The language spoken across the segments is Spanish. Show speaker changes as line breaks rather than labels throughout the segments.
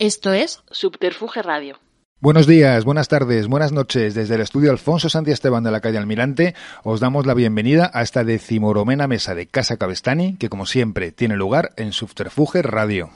Esto es Subterfuge Radio.
Buenos días, buenas tardes, buenas noches. Desde el estudio Alfonso Santi Esteban de la calle Almirante os damos la bienvenida a esta decimoromena mesa de Casa Cabestani que como siempre tiene lugar en Subterfuge Radio.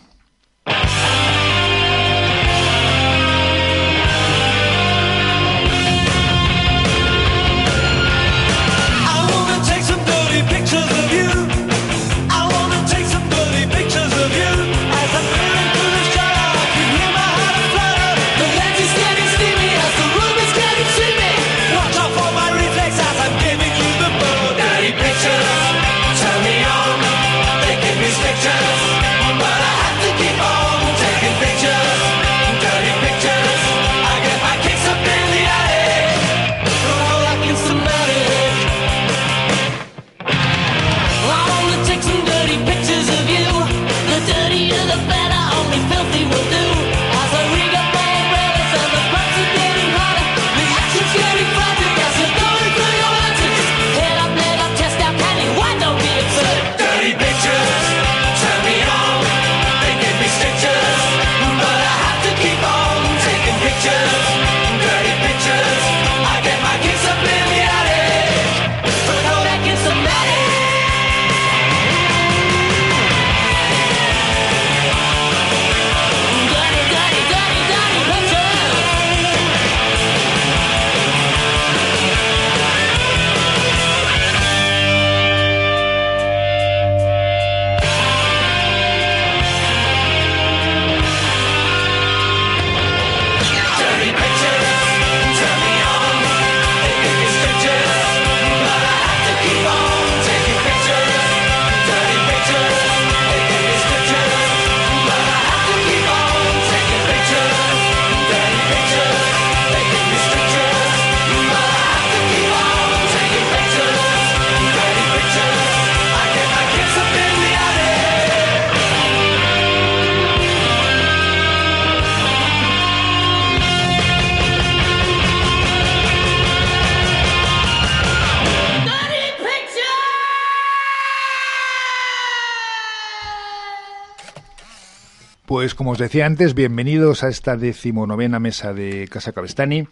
Pues como os decía antes, bienvenidos a esta decimonovena mesa de Casa Cabestani.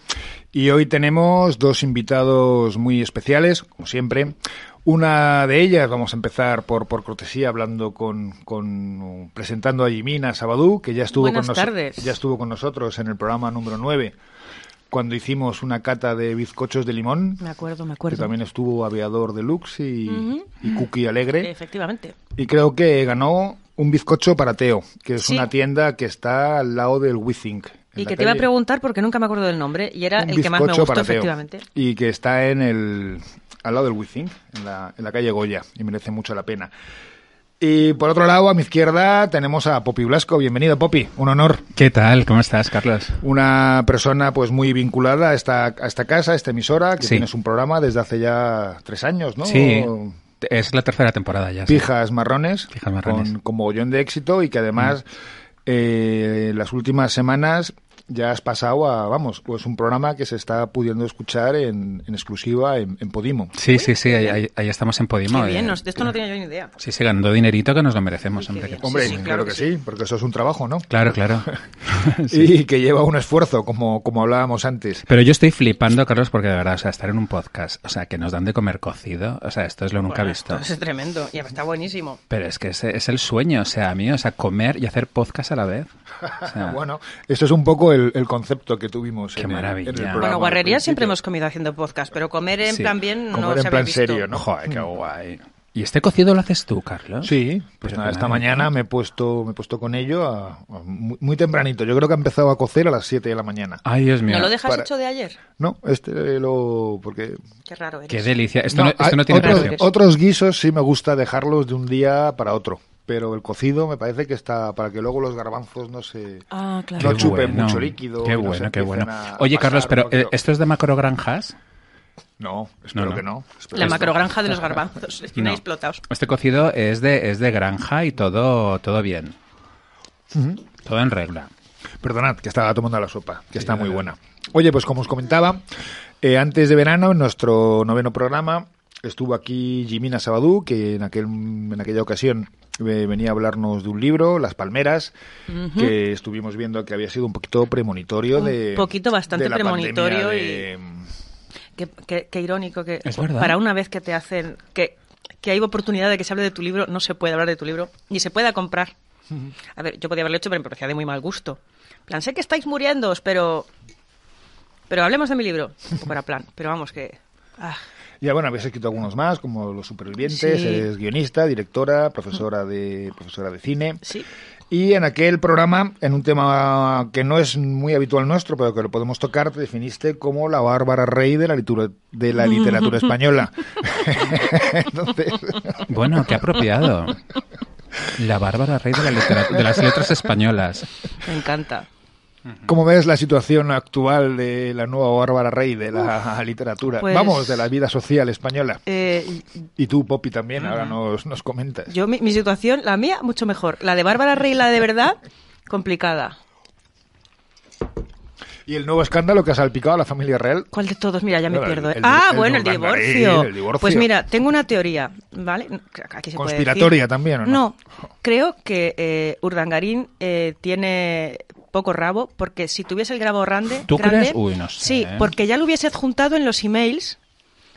Y hoy tenemos dos invitados muy especiales, como siempre. Una de ellas, vamos a empezar por, por cortesía, hablando con, con presentando a Jimina Sabadú, que ya estuvo
Buenas
con
tardes.
ya estuvo con nosotros en el programa número 9, cuando hicimos una cata de bizcochos de limón.
Me acuerdo, me
Que
acuerdo.
también estuvo Aviador Deluxe y,
Ujú.
y Cookie Alegre.
Efectivamente.
Y creo que ganó un bizcocho para Teo, que es
Sí.
una tienda que está al lado del WeThink.
Y que te iba a preguntar porque nunca me acuerdo del nombre y era
Un
el que más me gustó,
para Teo.
efectivamente.
Y que está en el, al lado del WeThink, en la, en la calle Goya, y merece mucho la pena. Y por otro lado, a mi izquierda, tenemos a Popi Blasco. Bienvenido, Popi. Un honor.
¿Qué tal? ¿Cómo estás, Carlos?
Una persona pues muy vinculada a esta, a esta casa, a esta emisora, que
Sí.
tienes un programa desde hace ya tres años, ¿no?
Sí, es la tercera temporada ya. sí.
Pijas Marrones,
Pijas Marrones.
Con, con mogollón de éxito y que además eh, las últimas semanas ya has pasado a, vamos, pues un programa que se está pudiendo escuchar en, en exclusiva en, en Podimo.
Sí, sí, sí, ahí, ahí- estamos en Podimo.
Qué bien,
eh.
nos- de esto no tenía yo ni idea.
Sí, sí, ganando dinerito que nos lo merecemos, hombre. que-
Hombre,
sí,
claro,
claro
que, sí, porque eso es un trabajo, ¿no?
Claro, claro. Sí.
Y que lleva un esfuerzo, como, como hablábamos antes.
Pero yo estoy flipando, Carlos, porque de verdad, o sea, estar en un podcast, o sea, que nos dan de comer cocido, o sea, esto es lo nunca
Bueno,
visto.
esto Es tremendo y está buenísimo.
Pero es que es, es el sueño, o sea, a mí, o sea, comer y hacer podcast a la vez. O sea,
Bueno, esto es un poco el, el concepto que tuvimos.
Qué
en el- en el
Bueno,
programa
Bueno, guarrería siempre hemos comido haciendo podcast, pero comer en
Sí,
plan bien no
comer en
se había
plan
visto.
serio, ¿no?
Joder, qué guay. ¿Y este cocido lo haces tú, Carlos?
Sí, pues
Pero
nada, esta mañana me he puesto me he puesto con ello a- a muy, muy tempranito. Yo creo que ha empezado a cocer a las 7 de la mañana.
Ay, Dios mío.
¿No lo dejas
Para-
hecho de ayer?
No, este lo porque
Qué raro eres.
Qué delicia. Esto
No,
no, esto
hay
no tiene
otros,
precio.
otros guisos sí me gusta dejarlos de un día para otro, pero el cocido me parece que está para que luego los garbanzos no se
Ah, claro.
no
Qué
chupen
bueno.
mucho líquido.
Qué
no
bueno, qué bueno. Oye,
pasar,
Carlos, pero eh, ¿esto es de macrogranjas?
no, espero
No, no.
que no. Espero
La macrogranja de los garbanzos. Están explotados.
Este cocido es de, es de granja y todo, todo bien. Todo en regla.
Perdonad, que estaba tomando la sopa, que está muy buena. Oye, pues como os comentaba, eh, antes de verano, en nuestro noveno programa, estuvo aquí Jimina Sabadú, que en, aquel, en aquella ocasión eh, venía a hablarnos de un libro, Las Palmeras, que estuvimos viendo que había sido un poquito premonitorio
Un
de...
poquito bastante
de la
premonitorio y-
de-
Qué, qué- qué irónico que
Es
para una vez que te hacen que, que hay oportunidad de que se hable de tu libro, no se puede hablar de tu libro ni se pueda comprar. A ver, yo podía haberlo hecho, pero me parecía de muy mal gusto. En plan, sé que estáis muriendo, pero pero hablemos de mi libro. Era plan, pero vamos que ah,
Ya bueno, habéis escrito algunos más, como Los Supervivientes,
Sí.
eres guionista, directora, profesora de, profesora de cine.
sí.
Y en aquel programa, en un tema que no es muy habitual nuestro, pero que lo podemos tocar, te definiste como la Bárbara Rey de la, litura- de la literatura española. Entonces,
Bueno, qué apropiado. La Bárbara Rey de, la litera- de las letras españolas.
Me encanta.
¿Cómo ves la situación actual de la nueva Bárbara Rey de la literatura?
Pues-
Vamos, de la vida social española.
Eh,
Y tú, Poppy, también, ahora nos, nos comentas.
yo mi, mi situación, la mía mucho mejor. La de Bárbara Rey, la de verdad, complicada.
Y el nuevo escándalo que ha salpicado a la familia real.
¿Cuál de todos? Mira, ya me
el-
pierdo. ¿eh?
el-
ah,
el
bueno, el divorcio.
el divorcio.
Pues mira, tengo una teoría, ¿vale? Aquí se puede
Conspiratoria
decir.
también, ¿o no?
No, creo que eh, Urdangarín eh, tiene poco rabo, porque si tuviese el grabo grande...
¿Tú
grande-
crees? Uy, no sé,
Sí,
¿eh?
porque ya lo hubiese adjuntado en los emails.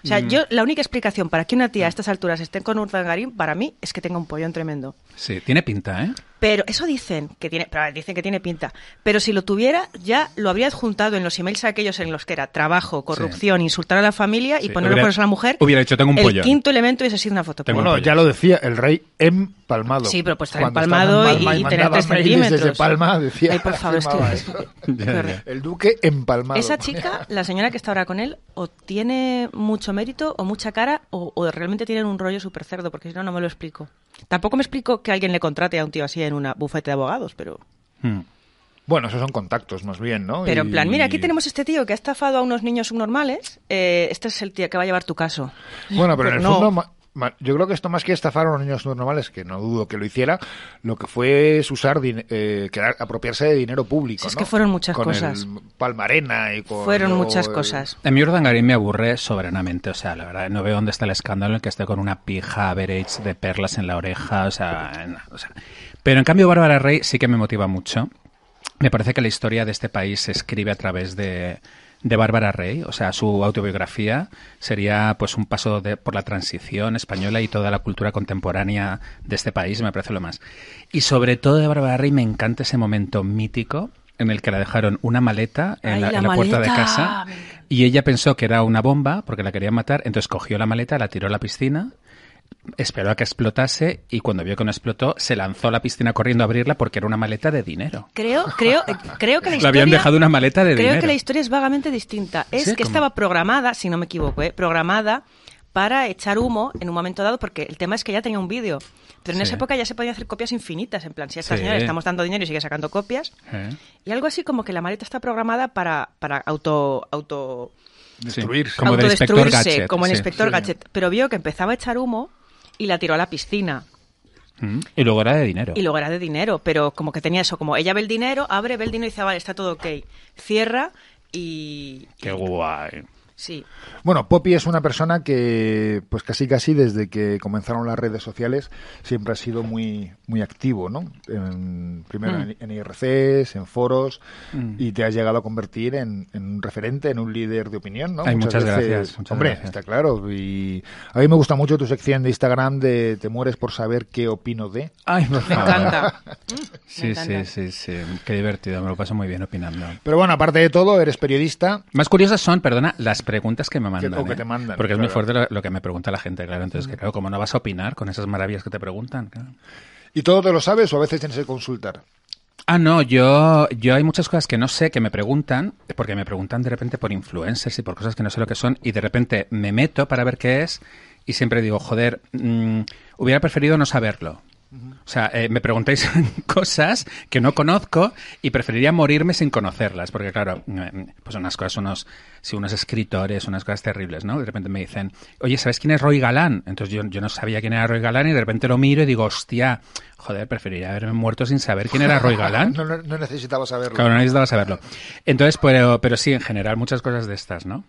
O
Mm.
sea, yo la única explicación para que una tía a estas alturas esté con Urdangarín, para mí, es que tenga un pollón tremendo.
Sí, tiene pinta, ¿eh?
Pero eso dicen que tiene, pero dicen que tiene pinta. Pero si lo tuviera, ya lo habría adjuntado en los emails aquellos en los que era trabajo, corrupción, insultar a la familia y
Sí,
poner los cuernos a la mujer.
hubiera dicho, "Tengo un
El
pollón".
quinto elemento hubiese sido una foto.
Tengo
Bueno, ya lo decía el rey empalmado.
Sí, pero pues estar empalmado
estaba en Palma
y, tener tres centímetros.
Desde Palma decía.
Ay, por favor.
El duque empalmado.
Esa chica, la señora que está ahora con él, o tiene mucho mérito o mucha cara, o, o realmente tienen un rollo súper cerdo, porque si no, no me lo explico. Tampoco me explico que alguien le contrate a un tío así en una bufete de abogados, pero...
Hmm.
Bueno, esos son contactos más bien, ¿no?
Pero en plan, mira, aquí tenemos este tío que ha estafado a unos niños subnormales, eh, este es el tío que va a llevar tu caso.
Bueno, pero en el
No.
fondo, yo creo que esto más que estafar a los niños normales, que no dudo que lo hiciera, lo que fue es usar, din- eh, quedar- apropiarse de dinero público.
Si es
¿no?
que fueron muchas
Con
cosas.
el Palmarena y con.
Fueron muchas
el-
cosas.
A mí Urdangarín me aburre soberanamente, o sea, la verdad, no veo dónde está el escándalo en el que esté con una pija average de perlas en la oreja, o sea, en- o sea. Pero en cambio Bárbara Rey sí que me motiva mucho. Me parece que la historia de este país se escribe a través de, de Bárbara Rey, o sea, su autobiografía sería pues un paso de- por la transición española y toda la cultura contemporánea de este país, me parece lo más. Y sobre todo de Bárbara Rey me encanta ese momento mítico en el que la dejaron una maleta en,
Ay,
la,
la
en la puerta de casa y ella pensó que era una bomba porque la querían matar, entonces cogió la maleta, la tiró a la piscina, esperó a que explotase y cuando vio que no explotó se lanzó a la piscina corriendo a abrirla porque era una maleta de dinero.
Creo, creo, eh, creo que la
Le
historia...
habían dejado una maleta de
Creo
dinero.
que la historia es vagamente distinta. Es
¿Sí?
que estaba programada, si no me equivoco, ¿eh? programada para echar humo en un momento dado, porque el tema es que ya tenía un vídeo. Pero en
Sí.
esa época ya se podían hacer copias infinitas. En plan, si a esta
Sí.
señora le estamos dando dinero y sigue sacando copias.
¿Eh?
Y algo así como que la maleta está programada para, para auto, auto,
Destruirse.
Como del inspector
autodestruirse,
Gadget,
como el
sí.
inspector
Sí.
Gadget. Pero vio que empezaba a echar humo y la tiró a la piscina.
Mm. Y luego era de dinero.
Y luego era de dinero, pero como que tenía eso, como ella ve el dinero, abre, ve el dinero y dice, "Ah, vale, está todo ok. Cierra y...
Qué guay.
Sí.
Bueno, Poppy es una persona que, pues casi casi desde que comenzaron las redes sociales, siempre ha sido muy muy activo, ¿no? En- primero
Mm.
en, en IRCs, en foros,
Mm.
y te has llegado a convertir en, en un referente, en un líder de opinión, ¿no?
Ay, muchas gracias, muchas
hombre,
gracias.
está claro. Y a mí me gusta mucho tu sección de Instagram de Te mueres por saber qué opino de.
Ay,
Me encanta.
Sí,
Me
sí,
encanta.
sí, sí. Qué divertido, me lo paso muy bien opinando.
Pero bueno, aparte de todo, eres periodista.
Más curiosas son, perdona, las preguntas que me mandan.
o que
¿eh?
te mandan,
Porque es muy fuerte lo, lo que me pregunta la gente, claro. Entonces, que claro, como no vas a opinar con esas maravillas que te preguntan. claro.
¿Y todo te lo sabes o a veces tienes que consultar?
Ah, no, yo, yo hay muchas cosas que no sé, que me preguntan, porque me preguntan de repente por influencers y por cosas que no sé lo que son, y de repente me meto para ver qué es, y siempre digo, joder, mm, hubiera preferido no saberlo. O sea, eh, me preguntáis cosas que no conozco y preferiría morirme sin conocerlas, porque claro, eh, pues unas cosas, unos, si unos escritores, unas cosas terribles, ¿no? De repente me dicen, oye, ¿sabes quién es Roy Galán? Entonces yo, yo no sabía quién era Roy Galán y de repente lo miro y digo, hostia, joder, preferiría haberme muerto sin saber quién era Roy Galán.
No, no, no necesitaba saberlo.
Claro, no necesitaba saberlo. Entonces, pero, pero sí, en general, muchas cosas de estas, ¿no?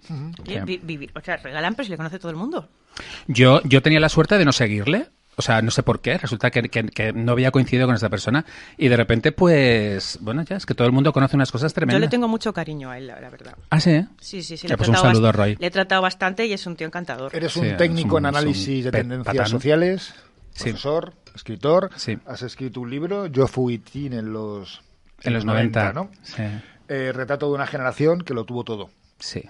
Vi- vivir- o sea, regalan, pero si le conoce todo el mundo.
Yo, yo tenía la suerte de no seguirle. O sea, no sé por qué. Resulta que, que- que no había coincidido con esta persona. Y de repente, pues, bueno, ya es que todo el mundo conoce unas cosas
Yo
tremendas.
le tengo mucho cariño a él, la, la verdad.
Ah, sí.
Sí, sí, sí. Le he
pues un
tratado
saludo,
bast-
Roy.
Le he tratado bastante y es un tío encantador.
Eres
Sí,
un
es
técnico
un-
en análisis de tendencias
patán.
sociales,
Sí.
profesor, escritor.
Sí.
Has escrito un libro, Yo fui teen en los,
En los 90.
¿no?
Sí.
Eh, retrato de una generación que lo tuvo todo.
Sí.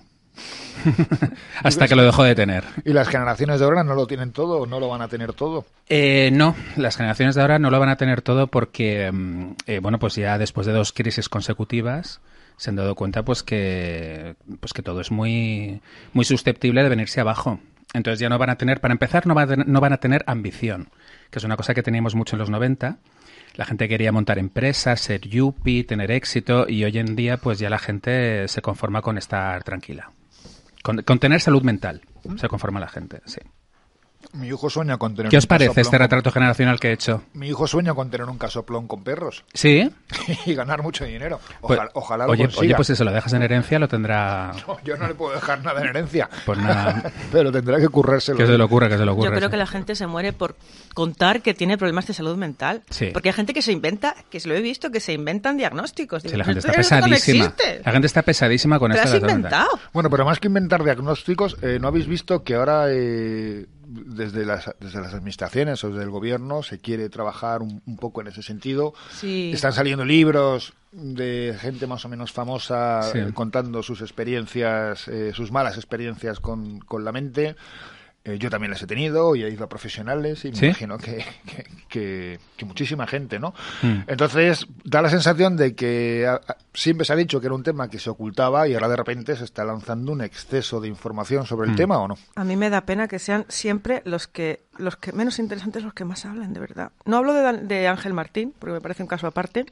Hasta que lo dejó de tener.
Y las generaciones de ahora no lo tienen todo o no lo van a tener todo.
Eh, no, las generaciones de ahora no lo van a tener todo porque, mm, eh, bueno, pues ya después de dos crisis consecutivas se han dado cuenta pues que, pues que todo es muy, muy susceptible de venirse abajo. Entonces ya no van a tener, para empezar, no van a tener, no van a tener ambición, que es una cosa que teníamos mucho en los 90. La gente quería montar empresas, ser yuppie, tener éxito y hoy en día pues ya la gente se conforma con estar tranquila. Con, con tener salud mental se conforma la gente, sí.
Mi hijo sueña con tener
¿Qué os parece este
con-
retrato generacional que he hecho?
Mi hijo sueña con tener un casoplón con perros
Sí.
y ganar mucho dinero.
Pues,
Ojalá, lo
oye,
consiga.
oye, pues si se lo dejas en herencia lo tendrá...
No, yo no le puedo dejar nada en herencia.
Pues nada.
Pero tendrá que currárselo.
Que se le ocurra, que se le ocurra.
Yo creo
sí.
que la gente se muere por contar que tiene problemas de salud mental.
Sí.
Porque hay gente que se inventa, que se lo he visto, que se inventan diagnósticos.
Sí, la gente
"Esto
está
no
pesadísima.
existe".
La gente está pesadísima con esto
has
mental.
inventado.
Bueno, pero más que inventar diagnósticos, eh, ¿no habéis visto que ahora eh, desde, las, desde las administraciones o desde el gobierno se quiere trabajar un, un poco en ese sentido?
Sí.
Están saliendo libros de gente más o menos famosa
Sí.
eh, contando sus experiencias, eh, sus malas experiencias con, con la mente. Eh, yo también las he tenido y he ido a profesionales y me
¿Sí?
imagino que, que, que- que muchísima gente, ¿no?
Mm.
Entonces, da la sensación de que a- a- siempre se ha dicho que era un tema que se ocultaba y ahora de repente se está lanzando un exceso de información sobre el
Mm.
tema, ¿o no?
A mí me da pena que sean siempre los que los que menos interesantes los que más hablan, de verdad. No hablo de, Dan- de Ángel Martín, porque me parece un caso aparte,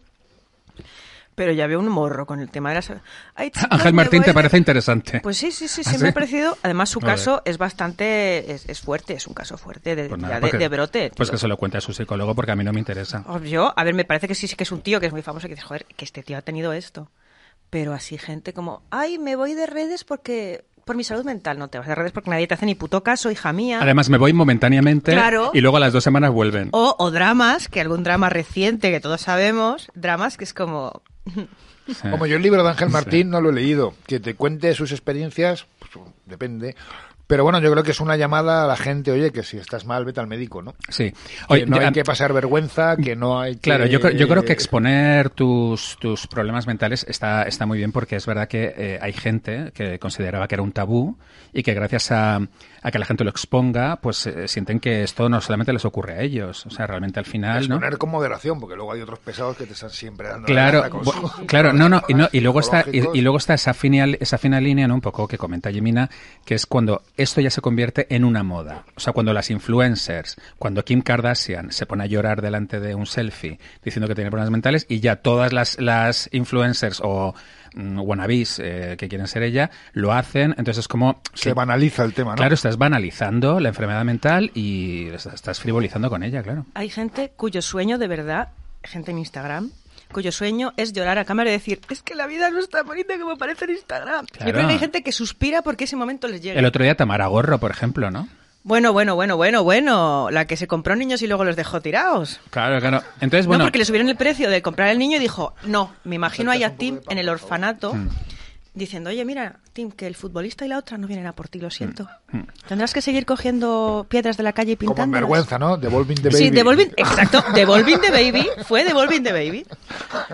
pero ya veo un morro con el tema de las... Ay, chicos,
Ángel Martín te parece interesante.
Pues sí, sí, sí,
¿Ah,
sí, me ha parecido. Además, su caso es bastante. Es, es fuerte, es un caso fuerte de,
Pues nada,
de-
porque-
de brote.
Pues
tío.
que se lo cuente a su psicólogo porque a mí no me interesa.
Oh, Yo, a ver, me parece que sí, sí que es un tío que es muy famoso que dices, joder, que este tío ha tenido esto. Pero así gente como, ay, me voy de redes porque. Por mi salud mental, no te vas de redes porque nadie te hace ni puto caso, hija mía.
Además, me voy momentáneamente
Claro.
y luego a las dos semanas vuelven.
O, o dramas, que algún drama reciente que todos sabemos, dramas que es como.
Como yo el libro de Ángel. Martín no lo he leído, que te cuente sus experiencias, pues, depende. Pero bueno, yo creo que es una llamada a la gente, oye, que si estás mal, vete al médico, ¿no?
Sí.
Que no hay que pasar vergüenza, que no hay que...
Claro, yo, yo creo que exponer tus, tus problemas mentales está, está muy bien porque es verdad que eh, hay gente que consideraba que era un tabú y que gracias a, a que la gente lo exponga, pues eh, sienten que esto no solamente les ocurre a ellos. O sea, realmente al final, ¿no?
Exponer con moderación, porque luego hay otros pesados que te están siempre dando la
Claro,
lata con sus
claro, no, no, y, no, y luego está y, luego está esa fina esa fina línea, ¿no? Un poco que comenta Jimina, que es cuando esto ya se convierte en una moda. O sea, cuando las influencers, cuando Kim Kardashian se pone a llorar delante de un selfie diciendo que tiene problemas mentales y ya todas las, las influencers o mm, wannabes eh, que quieren ser ella lo hacen, entonces es como
Se
sí,
banaliza el tema, ¿no?
Claro, estás banalizando la enfermedad mental y estás estás frivolizando con ella, claro.
Hay gente cuyo sueño de verdad, gente en Instagram, cuyo sueño es llorar a cámara y decir, es que la vida no es tan bonita como parece en Instagram.
Claro.
Yo creo que hay gente que suspira porque ese momento les llega.
El otro día Tamara Gorro, por ejemplo, ¿no?
Bueno, bueno, bueno, bueno, bueno. La que se compró niños y luego los dejó tirados.
Claro, claro. Entonces, bueno,
No, porque le subieron el precio de comprar el niño y dijo, no, me imagino ahí a Tim en el orfanato
Mm.
Diciendo, oye, mira, Tim, que el futbolista y la otra no vienen a por ti, lo siento.
Mm.
Tendrás que seguir cogiendo piedras de la calle y
Como en
pintando.
vergüenza, ¿no? Devolving the baby.
Sí, Devolving, exacto, Devolving the Baby, fue Devolving the Baby.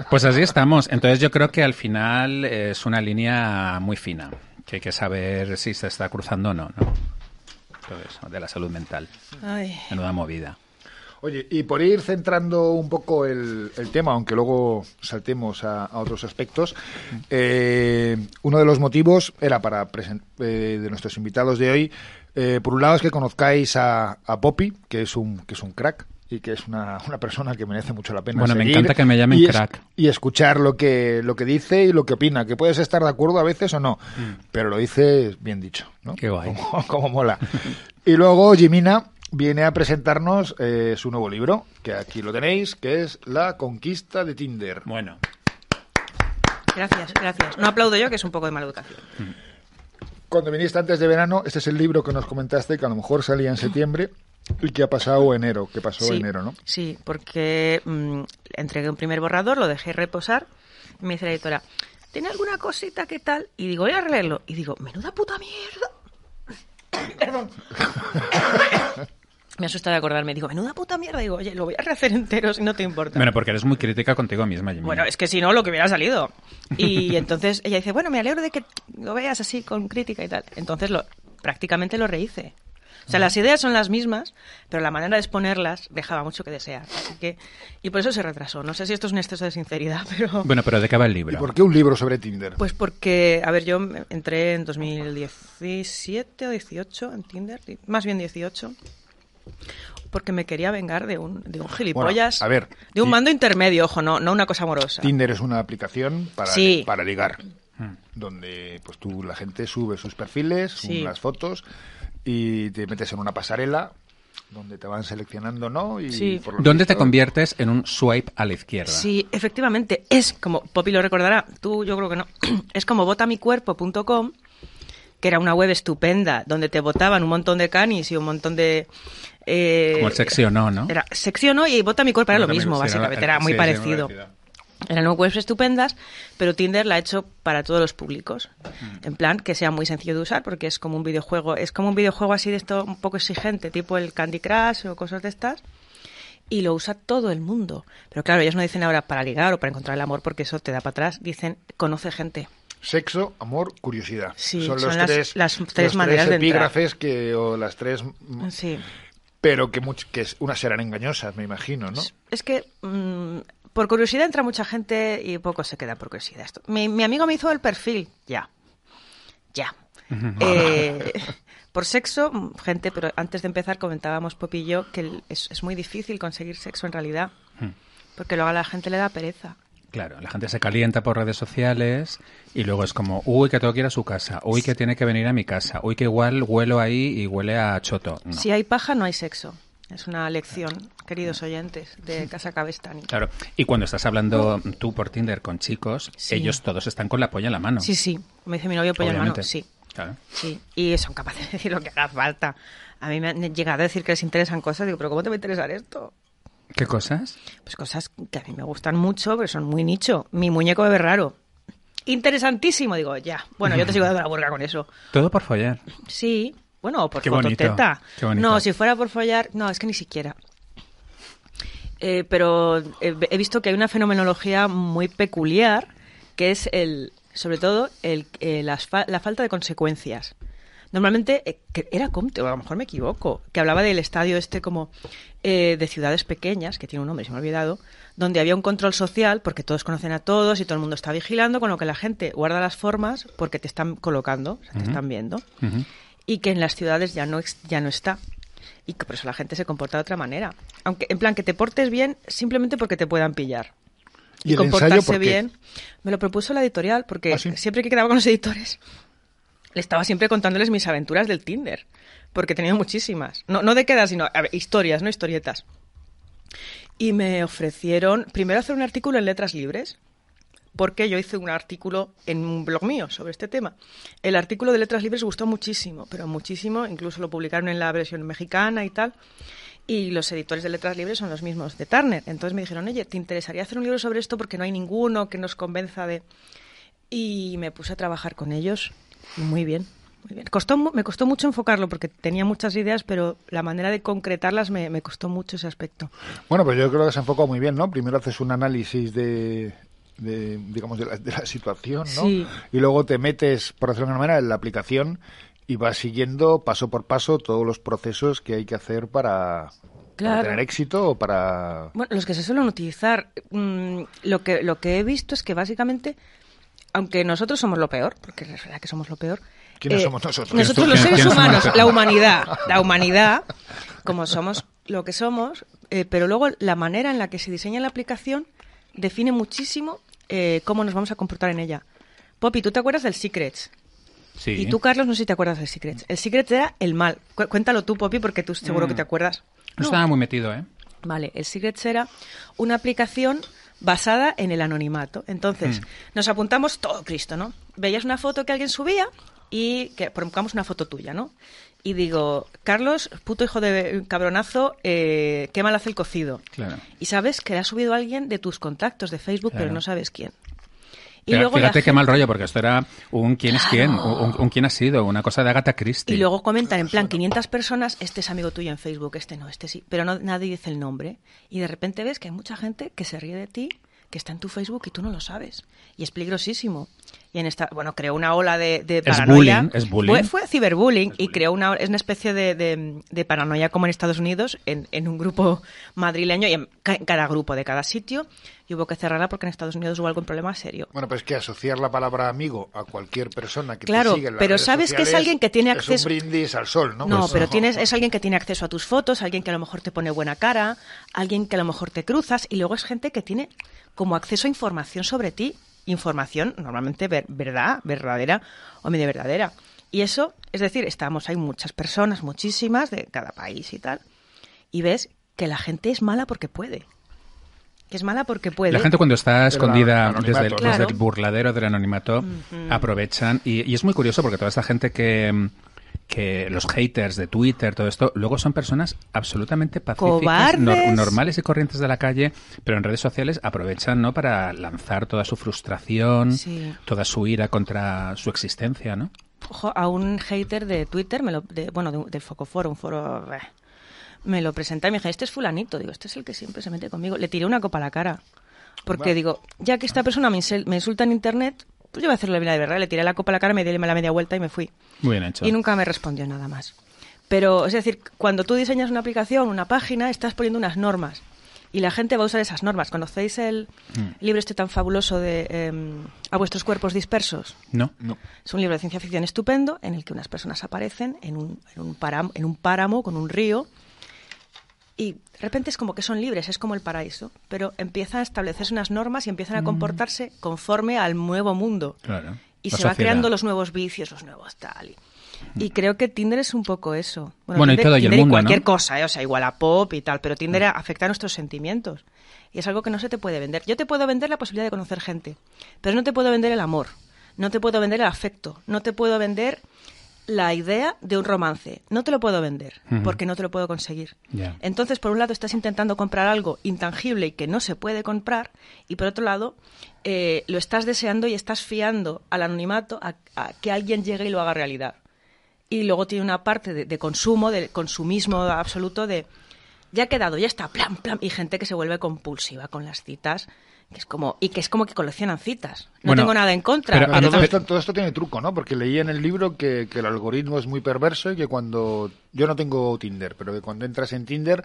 Pues así estamos. Entonces yo creo que al final es una línea muy fina, que hay que saber si se está cruzando o no, ¿no? Todo eso, de la salud mental.
Ay.
Menuda movida.
Oye, y por ir centrando un poco el, el tema, aunque luego saltemos a, a otros aspectos, eh, uno de los motivos era para eh, de nuestros invitados de hoy, eh, por un lado es que conozcáis a, a Poppy, que es un que es un crack y que es una, una persona que merece mucho la pena
Bueno, me
seguir,
encanta que me llamen
y es-
crack.
y escuchar lo que lo que dice y lo que opina, que puedes estar de acuerdo a veces o no, pero lo dice bien dicho, ¿no?
Mm. Qué guay.
Como, como mola. Y luego Jimina viene a presentarnos eh, su nuevo libro, que aquí lo tenéis, que es La conquista de Tinder.
Bueno,
Gracias, gracias. No aplaudo yo, que es un poco de mala educación.
Cuando viniste antes de verano, este es el libro que nos comentaste, que a lo mejor salía en septiembre, ¿Y qué ha pasado enero? ¿Qué pasó
Sí,
enero, no?
Sí, porque mm, entregué un primer borrador, lo dejé reposar. y me dice la editora, ¿tiene alguna cosita que tal? Y digo, voy a releerlo. Y digo, menuda puta mierda. Perdón. Me asusta de acordarme. Digo, menuda puta mierda. Digo, oye, lo voy a rehacer entero si no te importa.
Bueno, porque eres muy crítica contigo misma, Jimmy.
Bueno, es que si no, lo que hubiera salido. Y entonces ella dice, bueno, me alegro de que lo veas así con crítica y tal. Entonces lo, prácticamente lo rehice. O sea, las ideas son las mismas, pero la manera de exponerlas dejaba mucho que desear. Así que, y por eso se retrasó. No sé si esto es un exceso de sinceridad, pero...
Bueno, pero ¿de qué va el
¿Y
libro?
por qué un libro sobre Tinder?
Pues porque, a ver, yo entré en 2017 o 18 en Tinder, más bien 18, porque me quería vengar de un, de un gilipollas.
a ver,
de un mando intermedio, ojo, no, no una cosa amorosa.
Tinder es una aplicación para,
Sí.
para ligar, donde pues tú la gente sube sus perfiles,
Sí.
unas fotos y te metes en una pasarela donde te van seleccionando, ¿no? Y
Sí.
por lo
¿Dónde te conviertes en un swipe a la izquierda?
Sí, efectivamente, es como, Poppy lo recordará, tú yo creo que no, es como votamicuerpo.com, que era una web estupenda, donde te votaban un montón de canis y un montón de... eh,
Como el sexy o no, ¿no?
Era sexy o no y vota mi cuerpo era lo mismo, básicamente, era muy parecido. Eran webs estupendas, pero Tinder la ha hecho para todos los públicos.
Mm.
En plan, que sea muy sencillo de usar, porque es como un videojuego, es como un videojuego así de esto un poco exigente, tipo el Candy Crush o cosas de estas. Y lo usa todo el mundo. Pero claro, ellos no dicen ahora para ligar o para encontrar el amor, porque eso te da para atrás. Dicen, conoce gente.
Sexo, amor, curiosidad.
Sí,
son,
son
los
las-
tres,
las
los
tres maneras de entrar.
epígrafes que o las tres
Sí.
Pero que much- que es- unas serán engañosas, me imagino, ¿no?
Es que mm, por curiosidad entra mucha gente y poco se queda por curiosidad. Esto- Mi, mi amigo me hizo el perfil, ya. Ya. Eh, por sexo, mm, gente, pero antes de empezar comentábamos Popi y yo que es, es muy difícil conseguir sexo en realidad. Porque luego a la gente le da pereza.
Claro, la gente se calienta por redes sociales y luego es como, uy, que tengo que ir a su casa, uy, que tiene que venir a mi casa, uy, que igual huelo ahí y huele a choto. No.
Si hay paja, no hay sexo. Es una lección, queridos oyentes, de Casa Cabestani.
Claro, y cuando estás hablando tú por Tinder con chicos,
Sí.
ellos todos están con la polla en la mano.
Sí, sí. Me dice mi novio pollo en mano.
Obviamente.
Sí.
Claro.
Sí, y son capaces de decir lo que haga falta. A mí me han llegado a decir que les interesan cosas. Digo, pero ¿cómo te va a interesar esto?
¿Qué cosas?
Pues cosas que a mí me gustan mucho, pero son muy nicho. Mi muñeco bebé raro. Interesantísimo, digo, ya. Bueno, yo te sigo dando la burga con eso.
Todo por follar.
Sí, bueno, o por
Qué bonito, qué bonito.
No, si fuera por follar, no, es que ni siquiera. Eh, pero eh, he visto que hay una fenomenología muy peculiar, que es el, sobre todo, el, eh, fa- la falta de consecuencias. Normalmente, eh, que era Comte, o a lo mejor me equivoco, que hablaba del estadio este como eh, de ciudades pequeñas, que tiene un nombre, se me ha olvidado, donde había un control social porque todos conocen a todos y todo el mundo está vigilando, con lo que la gente guarda las formas porque te están colocando, o sea, te están viendo y que en las ciudades ya no, ya no está. Y que por eso la gente se comporta de otra manera. Aunque, en plan, que te portes bien simplemente porque te puedan pillar.
¿Y el
comportarse
ensayo
bien. Me lo propuso la editorial porque
¿Ah, sí?
siempre que quedaba con los editores, le estaba siempre contándoles mis aventuras del Tinder. Porque tenía muchísimas. No, no de quedas, sino historias, no historietas. Y me ofrecieron primero hacer un artículo en letras libres, porque yo hice un artículo en un blog mío sobre este tema. El artículo de letras libres gustó muchísimo, pero muchísimo, incluso lo publicaron en la versión mexicana y tal. Y los editores de letras libres son los mismos de Turner. Entonces me dijeron, oye, ¿te interesaría hacer un libro sobre esto? Porque no hay ninguno que nos convenza de... Y me puse a trabajar con ellos muy bien. Muy bien. Costó, me costó mucho enfocarlo porque tenía muchas ideas, pero la manera de concretarlas me, me costó mucho ese aspecto.
Bueno, pues yo creo que se enfoca muy bien, ¿no? Primero haces un análisis de, de, digamos, de la, de la situación, ¿no?
Sí.
Y luego te metes, por decirlo de alguna manera, en la aplicación y vas siguiendo paso por paso todos los procesos que hay que hacer para, tener éxito o para...
Bueno, los que se suelen utilizar, mm, lo, que, lo que he visto es que básicamente, aunque nosotros somos lo peor, porque es verdad que somos lo peor.
¿Quiénes somos nosotros?
Nosotros
¿Quién-
los seres humanos, la humanidad, la humanidad, como somos lo que somos, eh, pero luego la manera en la que se diseña la aplicación define muchísimo eh, cómo nos vamos a comportar en ella. Poppy, ¿tú te acuerdas del Secrets?
Sí.
Y tú, Carlos, no sé si te acuerdas del Secrets. El Secrets era el mal. Cu- cuéntalo tú, Poppy, porque tú seguro que te acuerdas.
No estaba muy metido, ¿eh?
Vale, el Secrets era una aplicación basada en el anonimato. Entonces,
Mm.
nos apuntamos todo Cristo, ¿no? Veías una foto que alguien subía y que pongamos una foto tuya, ¿no? Y digo, Carlos, puto hijo de cabronazo, eh, qué mal hace el cocido.
Claro.
Y sabes que le ha subido alguien de tus contactos de Facebook, pero no sabes quién. Y
Pero
luego
fíjate qué
gente-
mal rollo, porque esto era un quién es quién,
Claro.
un, un quién ha sido, una cosa de Agatha Christie.
Y luego comentan en plan 500 personas, este es amigo tuyo en Facebook, este no, este sí, pero no, nadie dice el nombre. Y de repente ves que hay mucha gente que se ríe de ti, que está en tu Facebook y tú no lo sabes. Y es peligrosísimo. Y en esta, bueno, creó una ola de, de
Es
paranoia.
bullying, es bullying.
Fue, fue ciberbullying y creó una, es una especie de, de- de paranoia como en Estados Unidos, en, en un grupo madrileño y en ca- en cada grupo de cada sitio. Y hubo que cerrarla porque en Estados Unidos hubo algún problema serio.
Bueno, pues que asociar la palabra amigo a cualquier persona que
Claro,
te sigue en las
pero
redes
sabes que es alguien que tiene
Es
acceso-
un brindis al sol, ¿no?
No,
Pues-
pero tienes, es alguien que tiene acceso a tus fotos, alguien que a lo mejor te pone buena cara, alguien que a lo mejor te cruzas y luego es gente que tiene como acceso a información sobre ti, información normalmente ver- verdad, verdadera o medio verdadera. Y eso, es decir, estamos, hay muchas personas, muchísimas de cada país y tal, y ves que la gente es mala porque puede. Que es mala porque puede.
La gente cuando está escondida desde el burladero del anonimato aprovechan y, y es muy curioso porque toda esta gente que mm, que los haters de Twitter, todo esto, luego son personas absolutamente pacíficas, normales y corrientes de la calle, pero en redes sociales aprovechan, ¿no? Para lanzar toda su frustración,
Sí.
toda su ira contra su existencia, ¿no?
Ojo, a un hater de Twitter, me lo, de, bueno, de- del Focoforo, un foro, eh, me lo presenta y me dice, este es fulanito, digo, este es el que siempre se mete conmigo. Le tiré una copa a la cara, porque digo, ya que esta persona me insulta en internet, pues yo voy a hacerle la de verdad. Le tiré la copa a la cara, me di la media vuelta y me fui.
Muy bien hecho.
Y nunca me respondió nada más. Pero, es decir, cuando tú diseñas una aplicación, una página, estás poniendo unas normas. Y la gente va a usar esas normas. ¿Conocéis el
Mm.
libro este tan fabuloso de em, A vuestros cuerpos dispersos?
¿No?
No.
Es un libro de ciencia ficción estupendo en el que unas personas aparecen en un, en un, páramo, en un páramo con un río y de repente es como que son libres, es como el paraíso, pero empiezan a establecerse unas normas y empiezan a comportarse conforme al nuevo mundo.
Claro.
Y se va creando los nuevos vicios, los nuevos tal. Y, y creo que Tinder es un poco eso.
Bueno, y
Tinder-
todo, y el
Tinder
mundo,
cualquier
¿no?
cosa, ¿eh? o sea, igual a pop y tal, pero Tinder afecta a nuestros sentimientos. Y es algo que no se te puede vender. Yo te puedo vender la posibilidad de conocer gente, pero no te puedo vender el amor, no te puedo vender el afecto, no te puedo vender la idea de un romance. No te lo puedo vender, porque no te lo puedo conseguir. Entonces, por un lado, estás intentando comprar algo intangible y que no se puede comprar, y por otro lado, eh, lo estás deseando y estás fiando al anonimato a, a que alguien llegue y lo haga realidad. Y luego tiene una parte de, de consumo, de consumismo absoluto, de ya ha quedado, ya está, plan, plan, y gente que se vuelve compulsiva con las citas, que es como, y que es como que coleccionan citas. No
Bueno,
tengo nada en contra.
pero
Pero todo, esto, todo esto tiene truco, ¿no? Porque leí en el libro que, que el algoritmo es muy perverso y que cuando... Yo no tengo Tinder, pero que cuando entras en Tinder,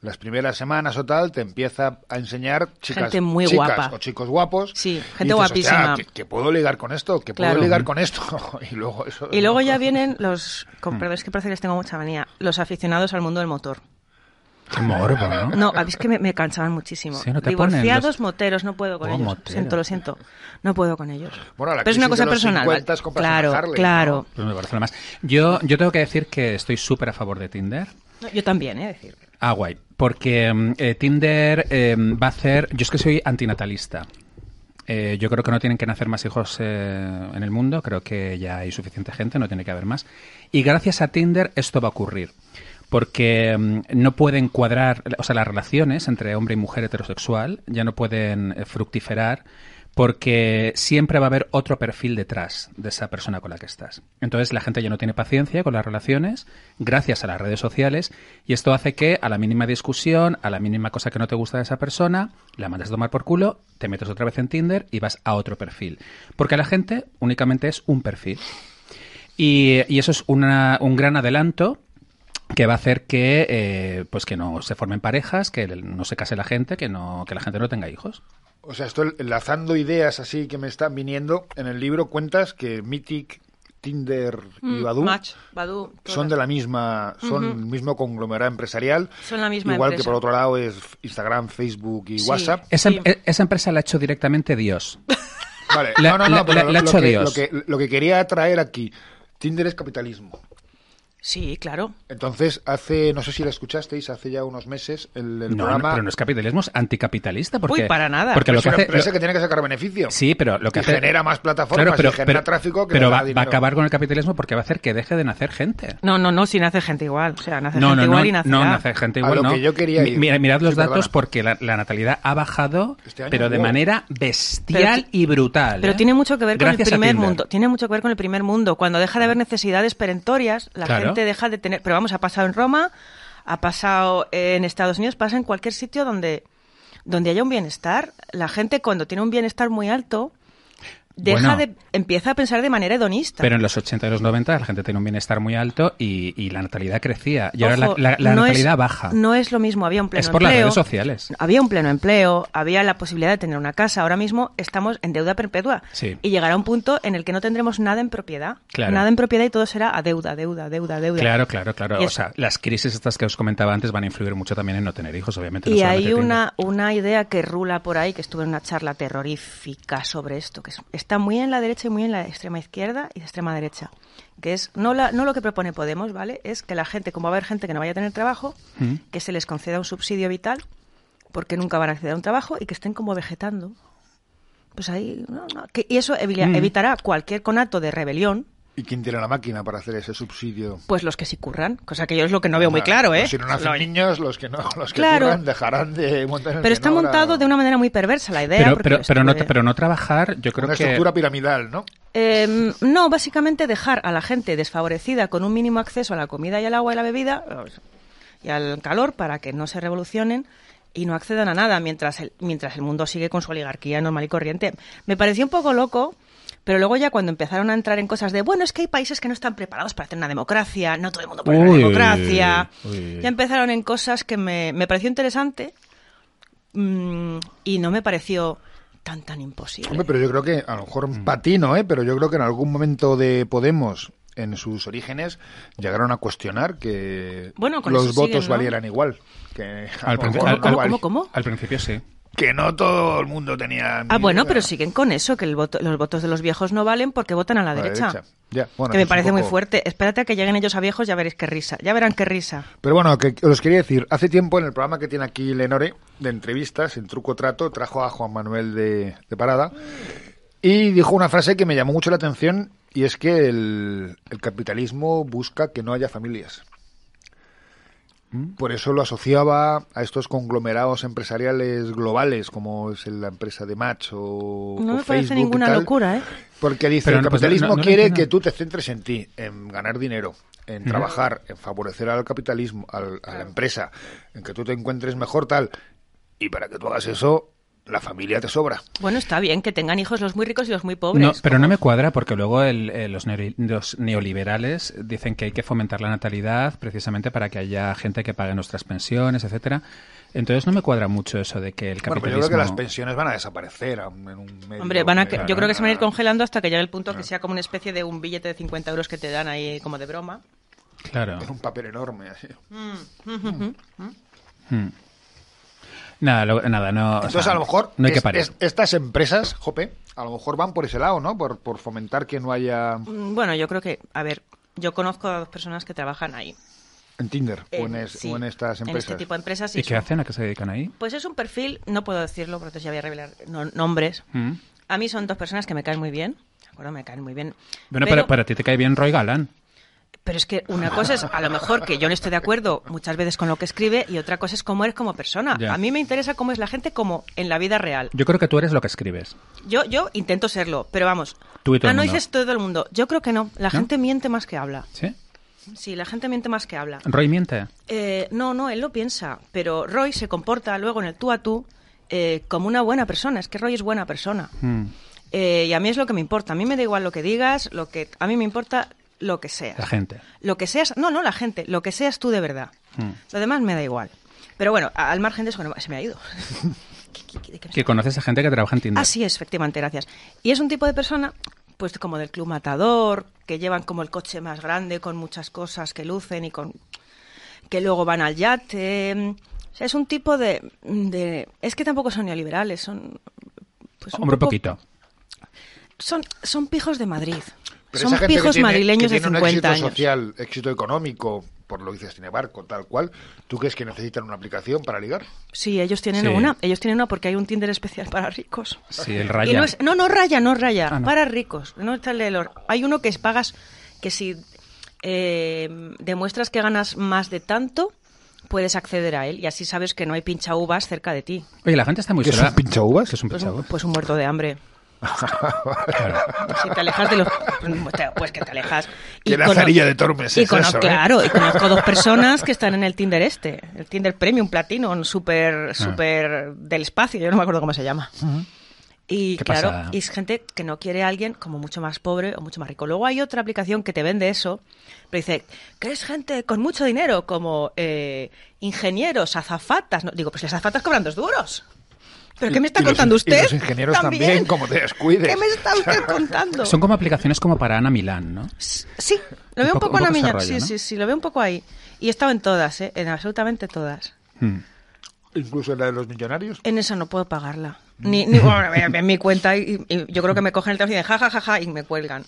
las primeras semanas o tal, te empieza a enseñar chicas,
Gente muy
chicas
guapa.
o chicos guapos.
Sí,
y
gente
dices,
guapísima.
"Hostia, que, que puedo ligar con esto, que
Claro.
puedo ligar con esto. y luego eso...
Y luego ya vienen los, con- perdón, es que parece que les tengo mucha manía, los aficionados al mundo del motor.
Qué morbo, ¿no?
No, es que me, me cansaban muchísimo.
Sí, no
Divorciados,
los-
moteros, no puedo con
Oh,
ellos.
moteros.
Siento, lo siento. No puedo con ellos.
Bueno, la
Pero es una cosa
de los
personal.
50
¿vale?
es comprarse
claro,
Harley,
claro.
Pues me parece lo más. Yo, yo tengo que decir que estoy súper a favor de Tinder.
No, Yo también, ¿eh? Decir.
Ah, guay. Porque mm, eh, Tinder eh, va a hacer... Yo es que soy antinatalista. Eh, yo creo que no tienen que nacer más hijos eh, en el mundo. Creo que ya hay suficiente gente, no tiene que haber más. Y gracias a Tinder esto va a ocurrir. Porque mm, no pueden cuadrar, o sea, las relaciones entre hombre y mujer heterosexual ya no pueden eh, fructiferar porque siempre va a haber otro perfil detrás de esa persona con la que estás. Entonces la gente ya no tiene paciencia con las relaciones gracias a las redes sociales y esto hace que a la mínima discusión, a la mínima cosa que no te gusta de esa persona, la mandas a tomar por culo, te metes otra vez en Tinder y vas a otro perfil. Porque la gente únicamente es un perfil. Y, y eso es una- un gran adelanto que va a hacer que eh, pues que no se formen parejas, que no se case la gente, que no que la gente no tenga hijos.
O sea, estoy enlazando ideas así que me están viniendo. En el libro cuentas que Mythic, Tinder y
Mm,
Badoo
Match, Badoo, todas.
son de la misma, son el mismo conglomerado empresarial.
Son la misma
Igual que por otro lado es Instagram, Facebook y
Sí.
WhatsApp.
Esa,
Sí.
e- esa empresa la ha hecho directamente Dios.
Vale,
La-
no, no,
la-
no, pero
la-
lo, lo
hecho
que,
Dios.
lo, que, lo que quería traer aquí, Tinder es capitalismo.
Sí, claro.
Entonces, hace, no sé si la escuchasteis, hace ya unos meses, el, el
No,
programa...
pero no es capitalismo, es anticapitalista. Porque,
Uy, para nada.
Porque
Pero
lo
es
que
una
hace,
empresa
lo-
que tiene que sacar beneficio.
Sí, pero lo que
Y
hace...
genera más plataformas y genera tráfico que
pero va, va a acabar con el capitalismo porque va a hacer que deje de nacer gente.
No, no, no, si nace gente igual. O sea, nace
No,
gente
no,
igual
no,
y nacerá.
no nace gente
A
igual,
lo
no.
que yo quería
Mi-
ir.
mira- mirad los
Sí,
datos
perdona.
porque la, la natalidad ha bajado,
Este año,
pero de
wow.
manera bestial
Pero
y brutal.
Pero
¿eh?
tiene mucho que ver con el
a
primer mundo. Tiene mucho que ver con el primer mundo. Cuando deja de haber necesidades perentorias, la Deja de tener. Pero vamos, ha pasado en Roma, ha pasado en Estados Unidos, pasa en cualquier sitio donde, donde haya un bienestar. La gente, cuando tiene un bienestar muy alto, deja
Bueno.
de. empieza a pensar de manera hedonista.
Pero en los 80 y los 90 la gente tenía un bienestar muy alto y, y la natalidad crecía. Y ahora la, la- la
no
natalidad
es,
baja.
No es lo mismo, había un pleno
Es por las
empleo.
redes sociales.
Había un pleno empleo, había la posibilidad de tener una casa. Ahora mismo estamos en deuda perpetua.
Sí.
Y llegará un punto en el que no tendremos nada en propiedad.
Claro.
Nada en propiedad y todo será a deuda, deuda, deuda, deuda.
Claro, claro, claro.
Y
O
es-
sea, las crisis estas que os comentaba antes van a influir mucho también en no tener hijos, obviamente. no
Y hay una, una idea que rula por ahí, que estuve en una charla terrorífica sobre esto, que es- está muy en la derecha y muy en la extrema izquierda y extrema derecha, que es no, la, no lo que propone Podemos, ¿vale? Es que la gente, como va a haber gente que no vaya a tener trabajo,
Mm.
que se les conceda un subsidio vital, porque nunca van a acceder a un trabajo y que estén como vegetando. Pues ahí, no, no, que- y eso
Mm.
evitará cualquier conato de rebelión,
¿Y quién tiene la máquina para hacer ese subsidio?
pues los que sí curran, cosa que yo es lo que no veo muy claro, ¿eh?
Si no nacen
Lo-
niños, los que no, los que
Claro.
curran dejarán de montar en el
Pero está montado de una manera muy perversa la idea.
Pero, pero, pero, no,
estuve-
pero no trabajar, yo creo
Una
que...
estructura piramidal, ¿no?
Eh, no, básicamente dejar a la gente desfavorecida con un mínimo acceso a la comida y al agua y la bebida y al calor para que no se revolucionen y no accedan a nada mientras el, mientras el mundo sigue con su oligarquía normal y corriente. Me pareció un poco loco, pero luego ya cuando empezaron a entrar en cosas de, bueno, es que hay países que no están preparados para hacer una democracia, no todo el mundo puede una democracia,
uy.
ya empezaron en cosas que me, me pareció interesante mm, y no me pareció tan, tan imposible.
Hombre, pero yo creo que, a lo mejor patino, ¿eh? Pero yo creo que en algún momento de Podemos, en sus orígenes, llegaron a cuestionar que
Bueno,
los votos
siguen, ¿no?
valieran igual. Que
Al,
lo
princi-
mejor
al-
no
¿Cómo,
val-
cómo, cómo?
al principio sí.
Que no todo el mundo tenía...
Ah, bueno,
idea.
pero siguen con eso, que el voto, los votos de los viejos no valen porque votan a la
A
derecha.
derecha. Ya, bueno,
que me parece muy fuerte. Espérate a que lleguen ellos a viejos, ya veréis qué risa. Ya verán qué risa.
Pero bueno, que os quería decir, hace tiempo en el programa que tiene aquí Lenore, de entrevistas, en Truco Trato, trajo a Juan Manuel de, de Parada y dijo una frase que me llamó mucho la atención y es que el, el capitalismo busca que no haya familias. Por eso lo asociaba a estos conglomerados empresariales globales, como es la empresa de Match o,
No
o
me parece
Facebook y
ninguna
tal.
locura, ¿eh?
Porque dice,
Pero
el
no, pues,
capitalismo
no- no lo
quiere que tú te centres en ti, en ganar dinero, en trabajar, en favorecer al capitalismo, al- a la empresa, en que tú te encuentres mejor tal. Y para que tú hagas eso, la familia te sobra.
Bueno, está bien que tengan hijos los muy ricos y los muy pobres.
No, pero no me cuadra porque luego el- eh, los, neoli- los neoliberales dicen que hay que fomentar la natalidad precisamente para que haya gente que pague nuestras pensiones, etcétera. Entonces no me cuadra mucho eso de que el
Bueno, pero
capitalismo...
yo creo que las pensiones van a desaparecer en un medio.
Hombre, van a, que- yo creo que se van a ir congelando hasta que llegue el punto que sea como una especie de un billete de 50 euros que te dan ahí como de broma.
Claro.
En un papel enorme, así.
Mm. Nada, lo- nada, no... o
Entonces,
sea,
a lo mejor,
No hay que parar.
es- estas empresas, Jope, a lo mejor van por ese lado, ¿no? Por, por fomentar que no haya
Mm, Bueno, yo creo que, a ver, yo conozco a dos personas que trabajan ahí.
en Tinder o, en es-
sí,
o en estas
En
empresas.
este tipo de empresas. y
¿Y qué hacen? ¿A qué se dedican ahí?
Pues es un perfil, no puedo decirlo porque ya voy a revelar no- nombres.
Mm.
A mí son dos personas que me caen muy bien. ¿De acuerdo? Me caen muy bien.
Bueno,
pero,
para, para ti te cae bien Roy Galán.
Pero es que una cosa es a lo mejor que yo no estoy de acuerdo muchas veces con lo que escribe y otra cosa es cómo eres como persona. A mí me interesa cómo es la gente como en la vida real.
Yo creo que tú eres lo que escribes.
Yo, yo intento serlo, pero vamos.
Tú y todo
ah,
el
no dices todo el mundo. Yo creo que no. La
¿No?
gente miente más que habla.
¿Sí?
Sí, la gente miente más que habla.
Roy miente.
Eh, no, no, él lo piensa, pero Roy se comporta luego en el tú a tú eh, como una buena persona. Es que Roy es buena persona.
Mm.
Eh, y a mí es lo que me importa. A mí me da igual lo que digas, lo que a mí me importa lo que seas.
La gente.
Lo que seas, no, no la gente, lo que seas tú de verdad.
Mm.
Lo demás me da igual. Pero bueno, al margen de eso, bueno, se me ha ido. ¿Qué-
Que conoces a gente que trabaja en Tinder.
Así es, efectivamente, gracias. Y es un tipo de persona, pues como del club matador, que llevan como el coche más grande con muchas cosas que lucen y con que luego van al yate. O sea, es un tipo de, de- es que tampoco son neoliberales, son pues un
Hombre,
poco-
poquito.
son son pijos de Madrid.
Pero
Son
esa gente que
pijos
tiene-
madrileños
que
de
tiene
50
un éxito
años.
social, éxito económico, por lo que dices, tiene barco, tal cual. ¿Tú crees que necesitan una aplicación para ligar?
Sí, ellos tienen
Sí.
una. Ellos tienen una porque hay un Tinder especial para ricos.
Sí, el
Y
raya.
no, es- no, no raya, no raya.
Ah, no.
Para ricos. No está el de Hay uno que es pagas que si eh, demuestras que ganas más de tanto, puedes acceder a él y así sabes que no hay pincha uvas cerca de ti.
Oye, la gente está muy
¿Qué es un pinchauvas?
¿Qué es un
Pues, un, pues un muerto de hambre. Si te alejas de los... Pues que te alejas.
Que la
cono-
zarilla de Tormes
y
es
cono-
eso, ¿eh?
Claro, y conozco dos personas que están en el Tinder este. El Tinder Premium Platinum, súper, súper del espacio. Yo no me acuerdo cómo se llama. Y
Qué
claro,
pasada.
y es gente que no quiere a alguien como mucho más pobre o mucho más rico. Luego hay otra aplicación que te vende eso, pero dice que es gente con mucho dinero, como eh, ingenieros, azafatas. No, digo, pues las azafatas cobran dos duros. ¿Pero qué me está
Y
contando usted?
Y los ingenieros también, como te descuides.
¿Qué me está usted contando?
Son como aplicaciones como para Ana Milán, ¿no?
Sí, lo veo un
poco-
poco,
un ese rollo,
Sí,
¿no?
sí, sí, lo veo un poco ahí. Y he estado en todas, ¿eh? En absolutamente todas.
Hmm.
Incluso en la de los millonarios.
En esa no puedo pagarla. Ni, ni bueno, en en mi cuenta y, y yo creo que me cogen el teléfono y dicen ja, ja, ja, ja, y me cuelgan.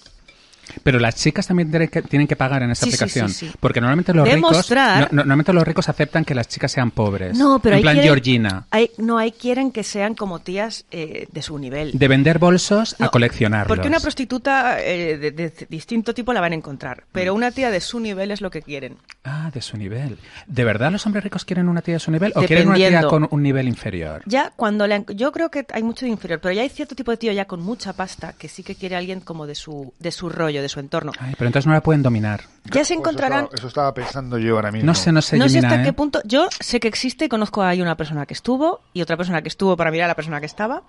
Pero las chicas también tienen que, tienen que pagar en
Sí, sí,
aplicación.
sí, sí.
Porque normalmente los
Demostrar-
ricos. no- no- normalmente los ricos aceptan que las chicas sean pobres.
No, pero
En
ahí
plan
quieren,
Georgina.
ahí- no, ahí quieren que sean como tías eh, de su nivel.
De vender bolsos a coleccionarlos.
Porque una prostituta eh, de, de distinto tipo la van a encontrar, pero una tía de su nivel es lo que quieren.
Ah, de su nivel. ¿De verdad los hombres ricos quieren una tía de su nivel o quieren una tía con un nivel inferior?
Ya cuando la, yo creo que hay mucho de inferior, pero ya hay cierto tipo de tío ya con mucha pasta que sí que quiere a alguien como de su de su rollo, de su entorno.
Ay, pero entonces no la pueden dominar.
Ya se encontrarán.
Eso estaba, eso estaba pensando yo ahora mismo.
No sé, no sé,
No sé hasta
¿eh?
qué punto. Yo sé que existe y conozco ahí una persona que estuvo y otra persona que estuvo para mirar a la persona que estaba.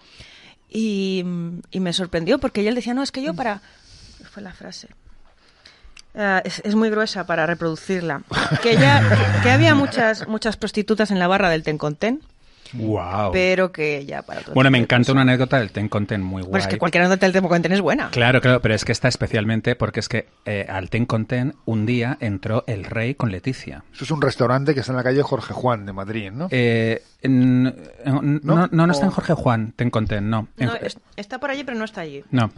Y, y me sorprendió porque él decía, no, es que yo para. ¿qué Fue la frase. Ah, es, es muy gruesa para reproducirla. Que había muchas, muchas prostitutas en la barra del Ten con Ten,
Wow.
pero que ya para otro
Bueno, me encanta una anécdota del Ten con Ten muy guay.
Bueno, es que cualquier anécdota del Ten con Ten es buena.
Claro, claro, pero es que está especialmente porque es que eh, al Ten con Ten un día entró el rey con Leticia.
Eso es un restaurante que está en la calle Jorge Juan de Madrid, ¿no?
Eh, en- en- no, no, no está en Jorge Juan, Ten con Ten, no. En-
No, es- está por allí, pero no está allí.
no.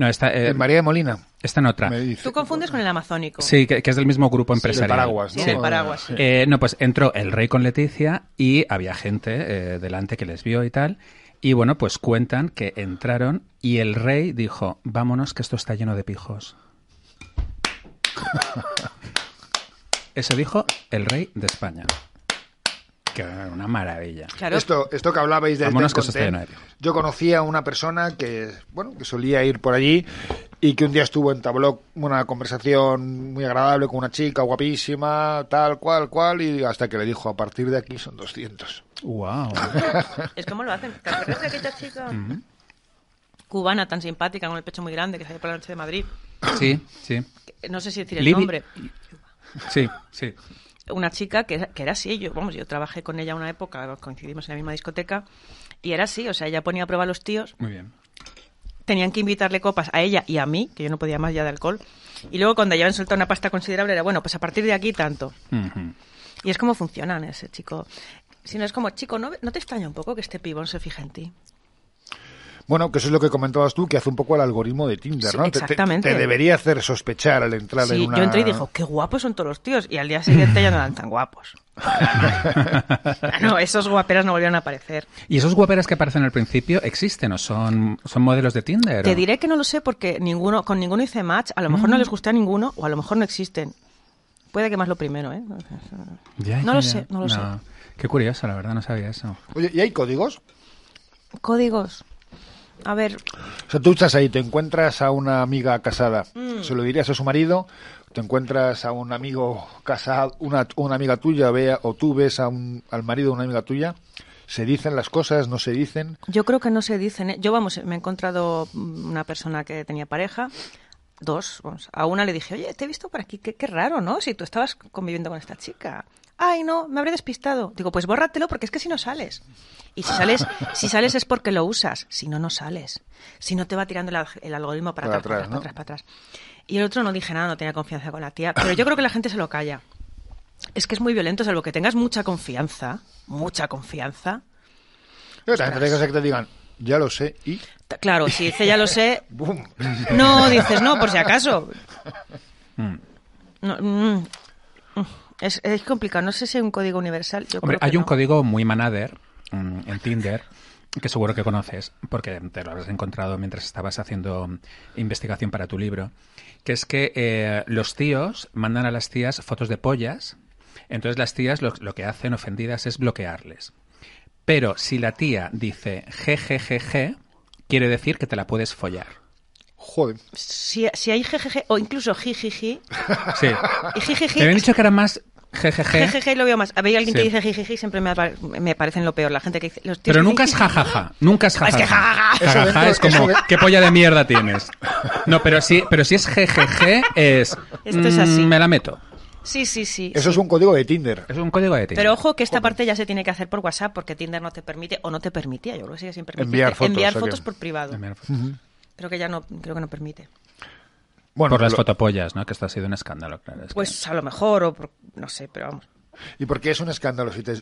No, está, eh,
En María de Molina.
está en otra.
Tú confundes con el Amazónico.
Sí, que, que es del mismo grupo
Sí,
empresarial.
el paraguas, ¿no?
Sí, el paraguas, sí.
Eh, no, pues entró el rey con Leticia y había gente eh, delante que les vio y tal. Y bueno, pues cuentan que entraron y el rey dijo, vámonos que esto está lleno de pijos. Eso dijo el rey de España. Que una maravilla.
Claro.
Esto, esto que hablabais del Ten yo conocía a una persona que, bueno, que solía ir por allí y que un día estuvo entabló una conversación muy agradable con una chica guapísima, tal cual, cual, y hasta que le dijo, a partir de aquí son 200.
Wow.
Es como lo hacen. ¿Te acuerdas de aquella chica cubana tan simpática con el pecho muy grande que salió por la noche de Madrid?
Sí, sí.
No sé si decir el
Libi-
nombre.
Sí, sí.
Una chica que era, que era así. Yo, vamos, yo trabajé con ella una época, coincidimos en la misma discoteca, y era así. O sea, ella ponía a prueba a los tíos,
Muy bien.
tenían que invitarle copas a ella y a mí, que yo no podía más ya de alcohol. Y luego, cuando ya habían soltado una pasta considerable, era bueno, pues a partir de aquí tanto. Y es como funcionan ese chico. Si no es como, chico, ¿no, ¿no te extraña un poco que este pibón se fije en ti?
Bueno, que eso es lo que comentabas tú, que hace un poco el algoritmo de Tinder,
Sí,
¿no? Te- te-
exactamente.
Te, debería hacer sospechar al entrar
Sí,
en una...
yo entré y dijo, qué guapos son todos los tíos. Y al día siguiente ya no eran tan guapos. No, esos guaperas no volvieron a aparecer.
¿Y esos guaperas que aparecen al principio existen o son, son modelos de Tinder?
Te
o?
diré que no lo sé porque ninguno, con ninguno hice match. A lo mejor no les gusté a ninguno o a lo mejor no existen. Puede que más lo primero, ¿eh?
Ya,
No
ya,
lo
ya.
sé, no lo sé.
Qué curioso, la verdad, no sabía eso.
Oye, ¿y hay códigos?
Códigos. A ver,
O sea, tú estás ahí, te encuentras a una amiga casada,
Mm.
se lo dirías a su marido, te encuentras a un amigo casado, una, una amiga tuya, vea, o tú ves a un, al marido de una amiga tuya, se dicen las cosas, no se dicen.
yo creo que no se dicen. ¿eh? Yo, vamos, me he encontrado una persona que tenía pareja. Dos, vamos. A una le dije, oye, te he visto por aquí, qué, qué raro, ¿no? Si tú estabas conviviendo con esta chica. Ay, no, me habré despistado. Digo, pues bórratelo porque es que si no sales. Y si sales, si sales es porque lo usas. Si no, no sales. Si no te va tirando el, al- el algoritmo para,
Para
atrás, para
atrás,
para atrás, para atrás. Y el otro no dije nada, no tenía confianza con la tía. Pero yo creo que la gente se lo calla. Es que es muy violento, salvo que tengas mucha confianza, mucha confianza.
También dejas que te digan, ya lo sé y...
Claro, si dice ya lo sé, no dices no, por si acaso. No, mm, mm, es, es complicado, no sé si hay un código universal. Yo
Hombre,
creo que
hay un
no.
código muy manader mm, en Tinder que seguro que conoces porque te lo habrás encontrado mientras estabas haciendo investigación para tu libro, que es que eh, los tíos mandan a las tías fotos de pollas, entonces las tías lo, lo que hacen ofendidas es bloquearles. Pero si la tía dice jejejeje, quiere decir que te la puedes follar.
Joder.
Si, si hay jejeje o incluso jijiji,
Sí.
y jijiji,
Te habían dicho que era más jejeje,
jejeje lo veo más. Había alguien que dice jijiji, siempre me, apare- me parecen lo peor. La gente que dice. Los tíos
pero nunca es jajaja, nunca es jajaja.
Es que jajaja.
Eso
Jajaja
dentro-
es como, ¿qué polla de mierda tienes? No, pero sí, pero si es jejeje, es...
Esto es
mm,
así.
Me la meto.
Sí, sí, sí.
Eso
sí.
es un código de Tinder.
Es un código de Tinder.
Pero ojo que esta parte ya se tiene que hacer por WhatsApp porque Tinder no te permite, o no te permitía, yo creo que sigue sin permitirte,
Enviar fotos,
enviar por privado. Creo que ya no, creo que no permite.
Bueno,
Por las
lo-
fotopollas, ¿no? Que esto ha sido un escándalo, claro. es que-
Pues a lo mejor, o por- no sé, pero vamos.
¿Y por qué es un escándalo? Si te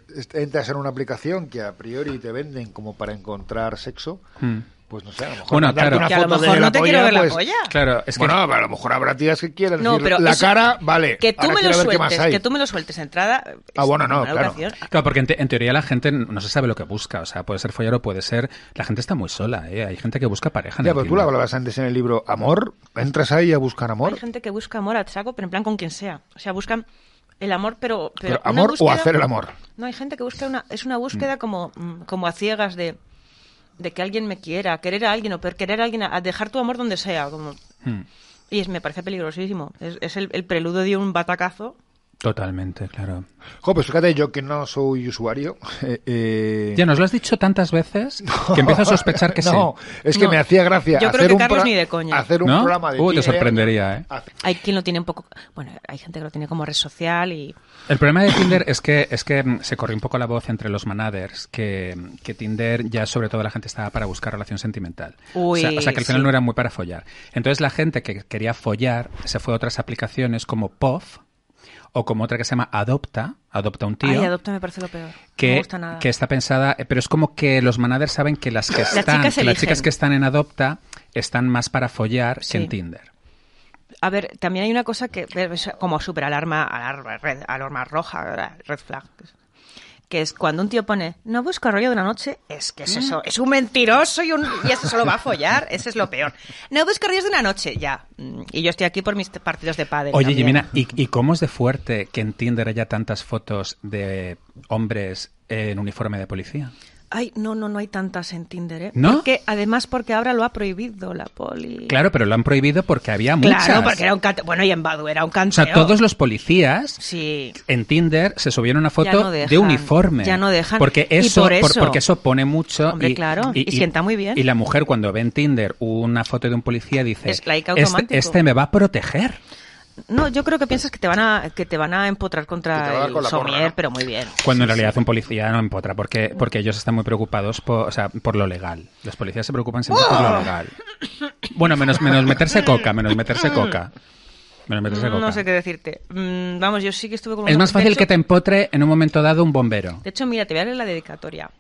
entras en una aplicación que a priori te venden como para encontrar sexo,
Mm.
Pues no sé, a lo mejor
Bueno, claro.
una
Que a lo
foto de
mejor
la
no te
polla,
quiero ver la
pues-
polla.
Claro, es que...
Bueno, a lo mejor habrá tías que quieran
No, pero
la
eso-
cara, vale.
Que tú me lo sueltes,
hay.
que tú me lo sueltes entrada.
Ah, bueno, no, claro.
educación.
Claro, porque en, te- en teoría la gente no se sabe lo que busca. O sea, puede ser follar o puede ser... La gente está muy sola, ¿eh? Hay gente que busca pareja
Ya, pero tú lo hablabas antes en el libro Amor. ¿Entras ahí a buscar amor?
Hay gente que busca amor a saco, pero en plan con quien sea. O sea, buscan el amor, pero.
Pero ¿Amor o hacer el amor?
No, hay gente que busca una. Es una búsqueda como, mm, como a ciegas de. De que alguien me quiera, querer a alguien o querer a alguien, a, dejar tu amor donde sea. Como...
Mm.
Y es, me parece peligrosísimo. Es, es el, el preludio de un batacazo.
Totalmente, claro.
Jo, pues fíjate, yo que no soy usuario. eh, eh,
Ya nos lo has dicho tantas veces que empiezo a sospechar que
no,
sí.
es que
No.
me hacía gracia
Yo creo
hacer
que
un
Carlos ni de coña.
hacer un
¿No?
programa de
Uh, te sorprendería, ¿eh?
hacer-
Hay quien lo tiene un poco. Bueno, hay gente que lo tiene como red social y.
El problema de Tinder es que es que mm, se corrió un poco la voz entre los manaders que, que Tinder ya sobre todo la gente estaba para buscar relación sentimental.
Uy,
o, sea, o sea, que al final
sí.
no era muy para follar. Entonces la gente que quería follar se fue a otras aplicaciones como POF o como otra que se llama Adopta, Adopta un tío.
Ay, adopta me parece lo peor. no
que,
me gusta nada.
que está pensada, eh, pero es como que los manaders saben que las que están,
chicas
que las chicas que están en Adopta están más para follar
Sí.
que en Tinder.
A ver, también hay una cosa que es como súper alarma, alarma, red, alarma roja, red flag. Que es cuando un tío pone, no busco rollo de una noche, es que es
Mm.
eso, es un mentiroso y, un, y ese solo va a follar, ese es lo peor. No busco rollos de una noche, ya. Mm, Y yo estoy aquí por mis partidos de pádel.
Oye,
también.
Jimena, ¿y, y cómo es de fuerte que en Tinder haya tantas fotos de hombres en uniforme de policía?
Ay, no, no, no hay tantas en Tinder, ¿eh?
¿No?
Porque, además, porque ahora lo ha prohibido la poli.
Claro, pero lo han prohibido porque había muchas.
Claro, porque era un cante... Bueno, y en Badu era un
O
canteo.
sea, todos los policías
Sí.
en Tinder se subieron una foto
no dejan,
de uniforme.
ya no dejan.
Porque
Y
eso,
por
por-
eso-
porque eso pone mucho.
Hombre, claro, y sienta muy bien.
Y la mujer cuando ve en Tinder una foto de un policía dice,
Es like
este,
automático".
este me va a proteger.
No, yo creo que piensas que te van a, que te van a empotrar
a
contra el
con la porra,
somier,
¿no?
pero muy bien.
Cuando en realidad un policía no empotra, porque, porque ellos están muy preocupados por, o sea, por lo legal. Los policías se preocupan siempre por
¡Oh!
lo legal. Bueno, menos, menos meterse coca, menos meterse coca. Menos meterse coca.
No sé qué decirte. Mm, vamos, yo sí que estuve con
Es más fácil
hecho-
que te empotre en un momento dado un bombero.
De hecho, mira, te voy a leer la dedicatoria.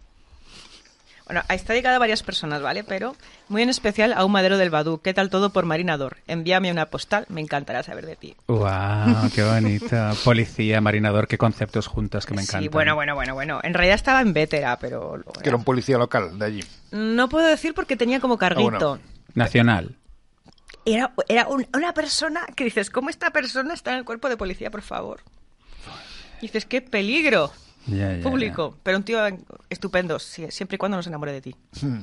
Bueno, está dedicada a varias personas, ¿vale? Pero muy en especial a un madero del Badú. ¿Qué tal todo por Marinador? Envíame una postal, me encantará saber de ti.
¡Wow! ¡Qué bonito! Policía, marinador, qué conceptos juntos que me encantan.
Sí, bueno, bueno, bueno, bueno. En realidad estaba en Vétera, pero...
Que era un policía local de allí.
No puedo decir porque tenía como carguito.
Ah, bueno.
Nacional.
Era, era un- una persona que dices, ¿cómo esta persona está en el cuerpo de policía, por favor? Y dices, qué peligro Público. Pero un tío estupendo, si- siempre y cuando no se enamore de ti.
Hmm.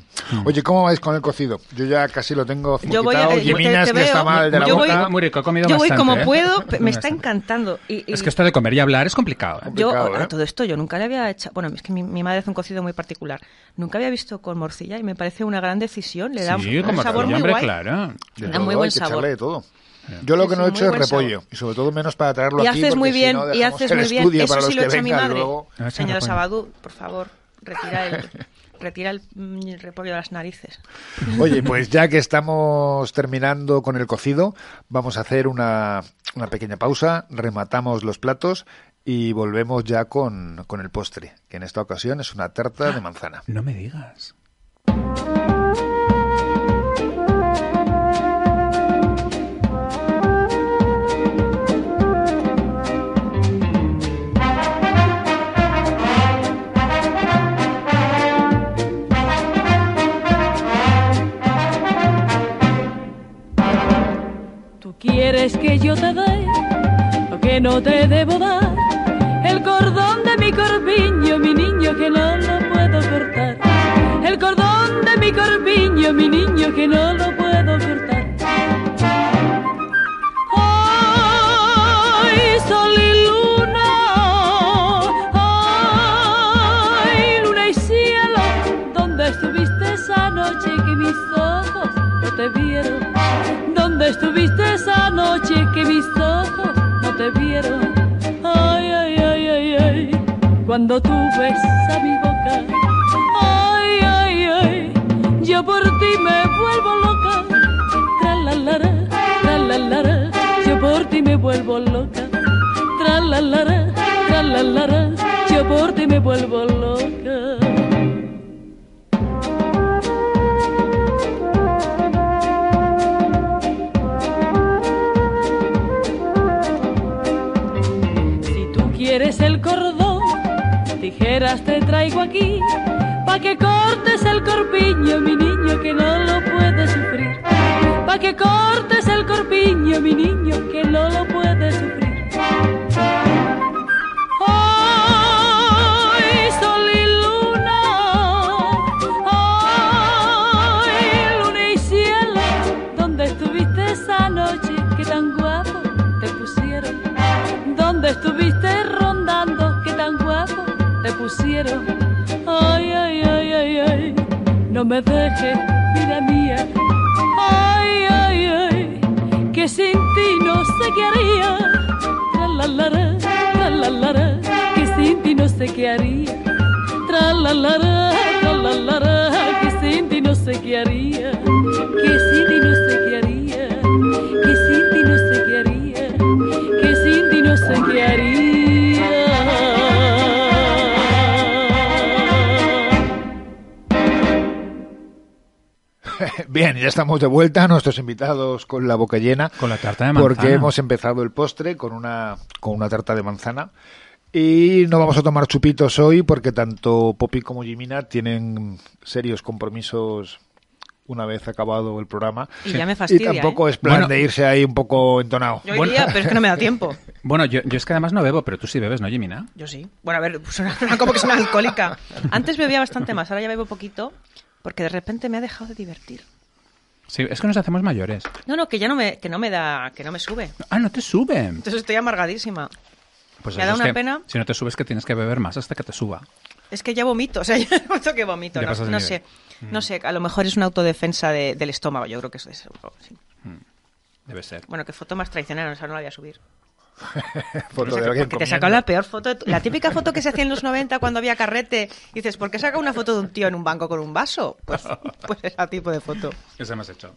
Oye, ¿cómo vais con el cocido? Yo ya casi lo tengo
Yo voy a- yo te- te
que está
veo.
mal de la
Yo
boca.
ya. Muy rico, he comido
Yo voy como
¿eh?
puedo, me está encantando. Y, y
Es que esto de comer y hablar es complicado. ¿eh?
yo,
complicado,
a
¿eh?
todo esto, yo nunca le había hecho. Bueno, es que mi, mi madre hace un cocido muy particular. Nunca había visto con morcilla y me parece una gran decisión. Le da
sí,
un
como
sabor muy
hombre,
guay.
claro.
De
Da
todo,
muy buen
hay que
sabor.
echarle de todo. Yo lo que no he hecho es repollo. Y sobre todo menos para traerlo
Y
aquí.
haces muy
si
bien,
no
y haces
el
muy bien. Eso
para
sí
los
lo
que
echa mi
vengan
madre.
luego.
No, echa
Señora. Sabadú, por favor, retira el, retira el mm, repollo de las narices.
Oye, pues ya que estamos terminando con el cocido, vamos a hacer una, una pequeña pausa, rematamos los platos y volvemos ya con, con el postre, que en esta ocasión es una tarta de manzana.
No me digas.
Quieres que yo te dé lo que no te debo dar. El cordón de mi corpiño, mi niño, que no lo puedo cortar. El cordón de mi corpiño, mi niño, que no lo puedo cuando tú besas mi boca, ay, ay, ay, yo por ti me vuelvo loca, tra la la la, la yo por ti me vuelvo loca, tra la la la la, yo por ti me vuelvo loca. Te traigo aquí, pa' que cortes el corpiño, mi niño, que no lo puede sufrir. Pa' que cortes el corpiño, mi niño, que no lo puede pusieron? Ay, ay, ay, ay, ay, no me dejes, vida mía. Ay, ay, ay, que sin ti no sé qué haría. Tra la la tra la la que sin ti no sé qué haría. Tra la la tra la la, que sin ti no sé qué haría.
Bien, ya estamos de vuelta, nuestros invitados con la boca llena.
Con la tarta de manzana.
Porque hemos empezado el postre con una, con una tarta de manzana. Y no vamos a tomar chupitos hoy porque tanto Poppy como Jimina tienen serios compromisos una vez acabado el programa.
Y ya me fastidia,
Y tampoco
¿eh?
es plan
Bueno.
de irse ahí un poco entonado.
Yo iría, pero es que no me da tiempo.
Bueno, yo, yo es que además no bebo, pero tú sí bebes, ¿no, Jimina?
Yo sí. Bueno, a ver, suena, suena como que soy una alcohólica. Antes bebía bastante más, ahora ya bebo poquito, porque de repente me ha dejado de divertir.
Sí, es que nos hacemos mayores.
No, no, que ya no me, que no me da, que no me sube.
Ah, no te sube.
Entonces estoy amargadísima.
Pues
Me
es
una
que
pena.
Si no te subes, que tienes que beber más hasta que te suba.
Es que ya vomito, o sea, ya noto que vomito.
Ya
No, no sé, no sé, a lo mejor es una autodefensa de- del estómago, yo creo que eso es. sí.
Debe ser.
Bueno, que foto más traicionera, esa no la voy a subir.
Foto
No sé,
de alguien
porque te sacó la peor foto, de tu- la típica foto que se hacía en los 90 cuando había carrete. Y dices, ¿por qué saca una foto de un tío en un banco con un vaso? Pues, pues ese tipo de foto.
Eso hemos hecho.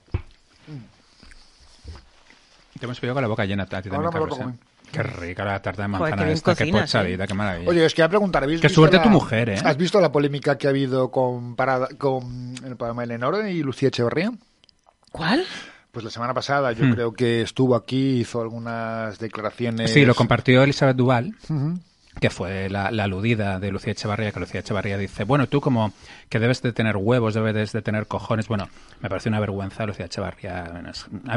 Te hemos pillado con la boca llena a ti también,
me
Carlos. ¿eh? Qué rica la tarta de
Joder,
manzana
qué bien
esta, qué
cocinas,
pochadita,
¿eh?
qué maravilla.
Oye, os quería preguntar, ¿habéis
Qué
visto
suerte
la-
tu mujer, ¿eh?
¿Has visto la polémica que ha habido con, Parada, con el programa de Lenore y Lucía Echeverría?
¿Cuál?
Pues la semana pasada yo
Hmm.
creo que estuvo aquí, hizo algunas declaraciones.
Sí, lo compartió Elizabeth Duval, que fue la, la aludida de Lucía Echevarría, que Lucía Echevarría dice, bueno, tú como que debes de tener huevos, debes de tener cojones. Bueno, me parece una vergüenza Lucía Echevarría.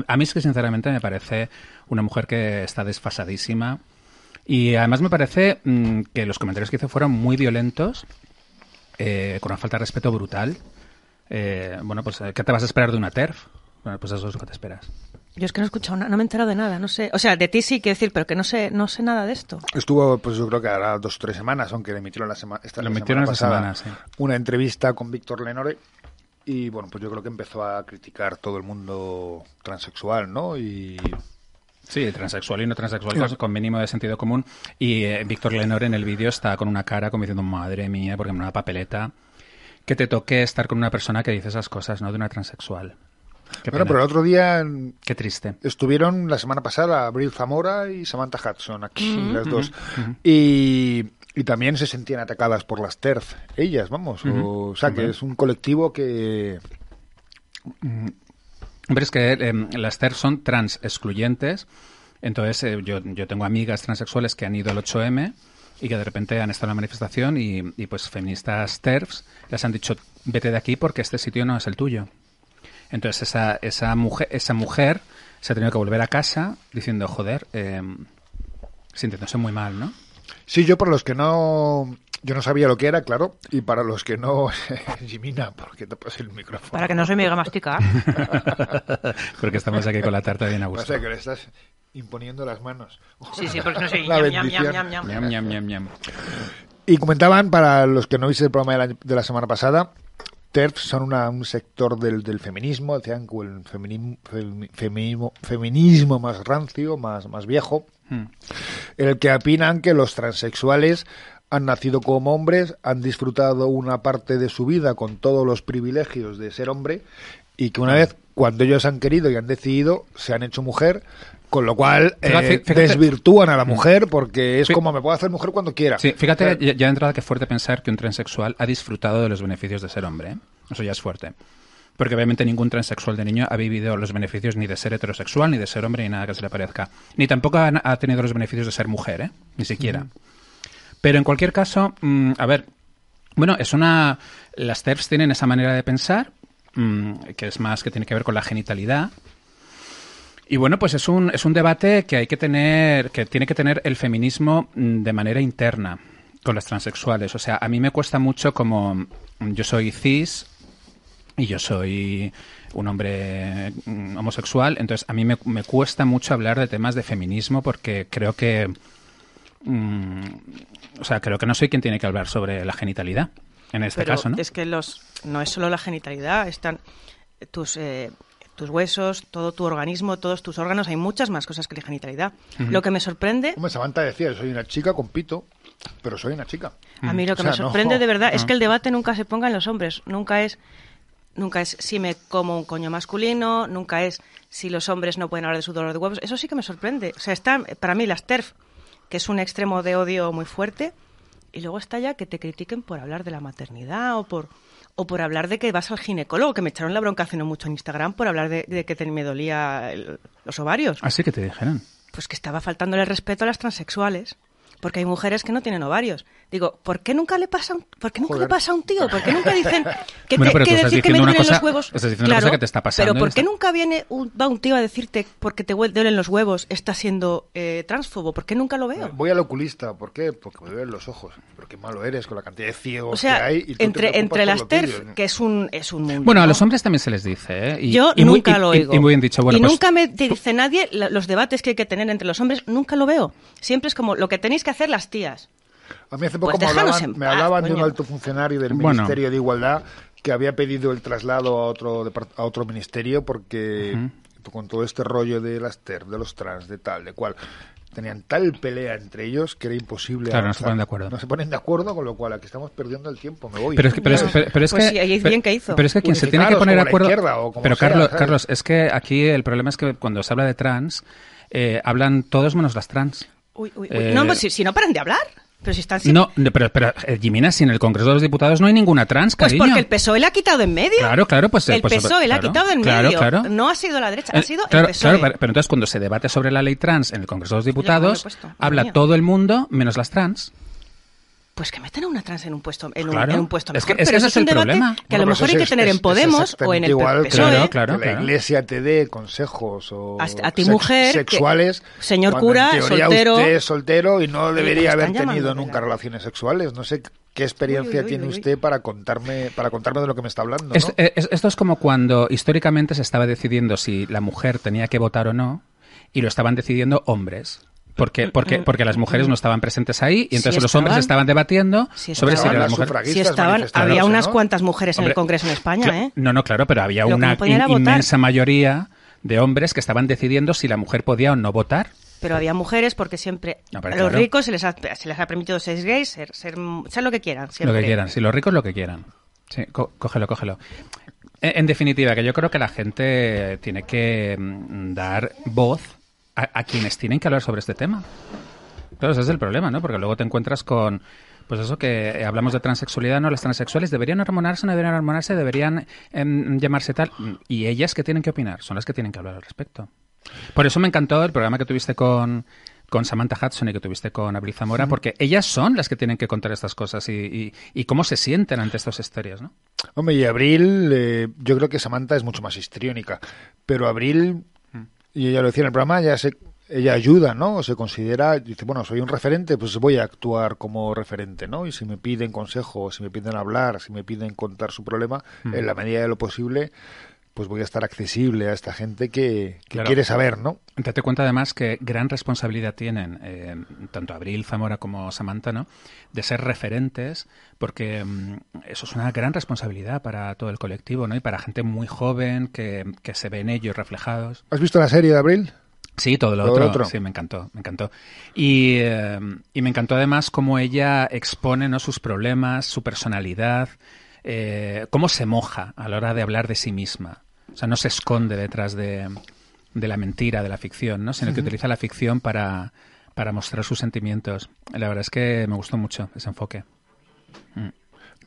A mí es que sinceramente me parece una mujer que está desfasadísima. Y además me parece mm, que los comentarios que hizo fueron muy violentos, eh, con una falta de respeto brutal. Eh, bueno, pues, eh, ¿qué te vas a esperar de una TERF? Bueno, pues eso es lo que te esperas.
Yo es que no he escuchado nada, no me he enterado de nada, no sé. O sea, de ti sí quiero decir, pero que no sé, no sé nada de esto.
Estuvo, pues yo creo que hará dos o tres semanas, aunque le emitieron la, sema- esta,
Lo
la
emitieron
semana
esta
pasada
semana, sí.
una entrevista con Víctor Lenore. Y bueno, pues yo creo que empezó a criticar todo el mundo transexual, ¿no? Y
Sí, transexual y no transexual,
Claro.
con mínimo de sentido común. Y eh, Víctor Lenore en el vídeo está con una cara como diciendo, madre mía, porque me una papeleta. Que te toque estar con una persona que dice esas cosas, ¿no? De una transexual. Qué,
bueno,
pena.
pero el otro día mm,
Qué triste.
estuvieron la semana pasada Abril Zamora y Samantha Hudson aquí, las dos. y, y también se sentían atacadas por las TERF, ellas, vamos. o, o sea, que es un colectivo que...
Hombre, es que eh, las TERF son trans excluyentes. Entonces, eh, yo, yo tengo amigas transexuales que han ido al 8M y que de repente han estado en la manifestación y, y, pues feministas TERFs les han dicho, vete de aquí porque este sitio no es el tuyo. Entonces, esa, esa mujer, esa mujer se ha tenido que volver a casa diciendo, joder, eh, sintiéndose muy mal, ¿no?
Sí, yo por los que no... Yo no sabía lo que era, claro, y para los que no... Jimina, ¿por qué tapas el micrófono?
Para que no se me diga masticar.
Porque estamos aquí con la tarta bien a gusto.
Pasa que le estás imponiendo las manos.
Sí, sí, porque no sé.
La
ñam, ñam,
bendición.
ñam, ñam.
Y comentaban, para los que no viste el programa del año- de la semana pasada, TERF son una- un sector del, del feminismo, decían que el feminismo, feminismo, feminismo más rancio, más, más viejo,
Mm.
en el que opinan que los transexuales han nacido como hombres, han disfrutado una parte de su vida con todos los privilegios de ser hombre y que una vez, cuando ellos han querido y han decidido, se han hecho mujer, con lo cual eh,
Fíjate-
desvirtúan a la mujer porque es como me puedo hacer mujer cuando quiera.
Sí, fíjate,
Claro.
ya, ya de entrada que fuerte pensar que un transexual ha disfrutado de los beneficios de ser hombre. ¿eh? Eso ya es fuerte. Porque obviamente ningún transexual de niño ha vivido los beneficios ni de ser heterosexual, ni de ser hombre, ni nada que se le parezca. Ni tampoco ha, ha tenido los beneficios de ser mujer, ¿eh? Ni siquiera. Pero en cualquier caso, mm, a ver, bueno, es una... Las TERFs tienen esa manera de pensar, mm, que es más que tiene que ver con la genitalidad, y bueno, pues es un, es un debate que hay que tener, que tiene que tener el feminismo mm, de manera interna con las transexuales. O sea, a mí me cuesta mucho como mm, yo soy cis y yo soy un hombre mm, homosexual, entonces a mí me, me cuesta mucho hablar de temas de feminismo porque creo que, mm, o sea, creo que no soy quien tiene que hablar sobre la genitalidad en este
Pero
caso, ¿no?
es que los no es solo la genitalidad, están tus eh, tus huesos, todo tu organismo, todos tus órganos, hay muchas más cosas que la genitalidad. Lo que me sorprende,
Hombre, Samantha decía, soy una chica con pito, pero soy una chica.
a mí lo que
O sea,
me
no.
sorprende de verdad es que el debate nunca se ponga en los hombres, nunca es nunca es si me como un coño masculino, nunca es si los hombres no pueden hablar de su dolor de huevos, eso sí que me sorprende. O sea, están para mí las TERF, que es un extremo de odio muy fuerte, y luego está ya que te critiquen por hablar de la maternidad o por o por hablar de que vas al ginecólogo, que me echaron la bronca hace no mucho en Instagram por hablar de, de que te- me dolía el- los ovarios.
Así que te dijeron.
Pues que estaba faltándole respeto a las transexuales. Porque hay mujeres que no tienen ovarios. Digo, ¿por qué nunca le pasa un, ¿por qué nunca
Joder.
le pasa a un tío? ¿Por qué nunca dicen que,
Bueno,
te-
pero
que
tú estás
decir que me duelen los huevos?
estás diciendo una cosa que te está pasando
Pero ¿por
está-
qué nunca viene un, va un tío a decirte porque te duelen los huevos está siendo eh, transfobo? ¿Por qué nunca lo veo?
Voy al oculista, ¿por qué? Porque me duelen los ojos. Pero qué malo eres con la cantidad de ciegos
O sea,
que hay. y tú
entre, entre las TERF, que es un, es un mundo.
Bueno, a los hombres también se les dice, ¿eh? Y-
Yo
y
nunca lo
y-
oigo.
Y, muy bien dicho. Bueno,
y
pues-
nunca me dice nadie los debates que hay que tener entre los hombres, nunca lo veo. Siempre es como lo que tenéis que hacer las tías.
A mí hace poco
Pues
me hablaban, me hablaban de un alto funcionario del
Bueno.
Ministerio de Igualdad que había pedido el traslado a otro a otro ministerio porque con todo este rollo de las TER, de los trans, de tal, de cual, tenían tal pelea entre ellos que era imposible.
Claro, no se ponen de acuerdo.
No se ponen de acuerdo, con lo cual aquí estamos perdiendo el tiempo. Me voy.
Pero es que, pero es, pero- pero es
Pues
que,
sí, ahí es
pero-
bien que hizo.
pero es que quien se tiene que poner de acuerdo.
izquierda o como
pero
sea,
Carlos,
¿sabes?
Carlos, es que aquí el problema es que cuando se habla de trans eh, hablan todos menos las trans.
Uy, uy, uy.
Eh,
No, pues si, si no paran de hablar. Pero si están sin-
No, pero, pero eh, Jimena, si en el Congreso de los Diputados no hay ninguna trans,
Pues
cariño.
porque el PSOE le ha quitado en medio.
Claro, claro, pues, eh,
El
pues,
PSOE le ha quitado en
claro,
medio.
claro.
No ha sido la derecha, ha
Eh,
sido el PSOE.
claro, pero, entonces cuando se debate sobre la ley trans en el Congreso de los Diputados, habla todo el mundo menos las trans.
Pues que metan a una trans en un puesto, en un,
Claro.
en un puesto
Es que ese-
pero
ese es
es un
el
debate
problema.
que a lo
Bueno,
mejor
pues
hay que
es-
tener
es-
en
es
Podemos o en el
igual que-
PSOE.
Claro, claro.
que la iglesia te dé consejos o
a ti,
sex-
mujer, que-
sexuales
señor cura,
en
soltero.
usted es soltero y no debería haber tenido nunca
¿verdad?
relaciones sexuales no sé qué experiencia
Uy, uy, uy,
tiene
uy.
usted para contarme para contarme de lo que me está hablando
Es-
¿no?
eh, es- esto es como cuando históricamente se estaba decidiendo si la mujer tenía que votar o no y lo estaban decidiendo hombres. Porque, porque, porque las mujeres no estaban presentes ahí y
Sí
entonces los
estaban.
hombres estaban debatiendo
Sí
sobre si
las
mujer.
sufragistas
Si estaban, había unas
¿no?
cuantas mujeres en el Congreso en España, ¿eh?
No, no, claro, pero había
Lo
una
no podían era
in-
votar.
inmensa mayoría de hombres que estaban decidiendo si la mujer podía o no votar.
Pero había mujeres porque siempre
No,
a los
claro.
ricos se les, ha, se les ha permitido ser gays, ser, ser, ser lo que quieran.
Lo que quieran, si los ricos lo que quieran. Sí, có- cógelo, cógelo. En, en definitiva, que yo creo que la gente tiene que mm, dar voz a, a quienes tienen que hablar sobre este tema. Claro, ese es el problema, ¿no? Porque luego te encuentras con, pues eso que hablamos de transexualidad, ¿no? Las transexuales deberían hormonarse, no deberían hormonarse, deberían em, llamarse tal. Y ellas que tienen que opinar, son las que tienen que hablar al respecto. Por eso me encantó el programa que tuviste con, con Samantha Hudson y que tuviste con Abril Zamora, porque ellas son las que tienen que contar estas cosas y, y- y cómo se sienten ante estas historias, ¿no?
Hombre, y Abril, eh, yo creo que Samantha es mucho más histriónica, pero Abril Y ella lo decía en el programa, ella, se, ella ayuda, ¿no? O se considera, dice, bueno, soy un referente, pues voy a actuar como referente, ¿no? Y si me piden consejo, si me piden hablar, si me piden contar su problema, en la medida de lo posible, pues voy a estar accesible a esta gente que, que
Claro.
quiere saber, ¿no?
Date cuenta además que gran responsabilidad tienen eh, tanto Abril Zamora como Samantha, ¿no? De ser referentes, porque mm, eso es una gran responsabilidad para todo el colectivo, ¿no? Y para gente muy joven que, que se ven ellos reflejados.
¿Has visto la serie de Abril?
Sí, todo lo,
Todo
otro.
lo otro.
Sí, me encantó, me encantó. Y, eh, y me encantó además cómo ella expone ¿no? sus problemas, su personalidad, eh, cómo se moja a la hora de hablar de sí misma. O sea, no se esconde detrás de, de la mentira, de la ficción, ¿no? sino que utiliza la ficción para, para mostrar sus sentimientos. La verdad es que me gustó mucho ese enfoque.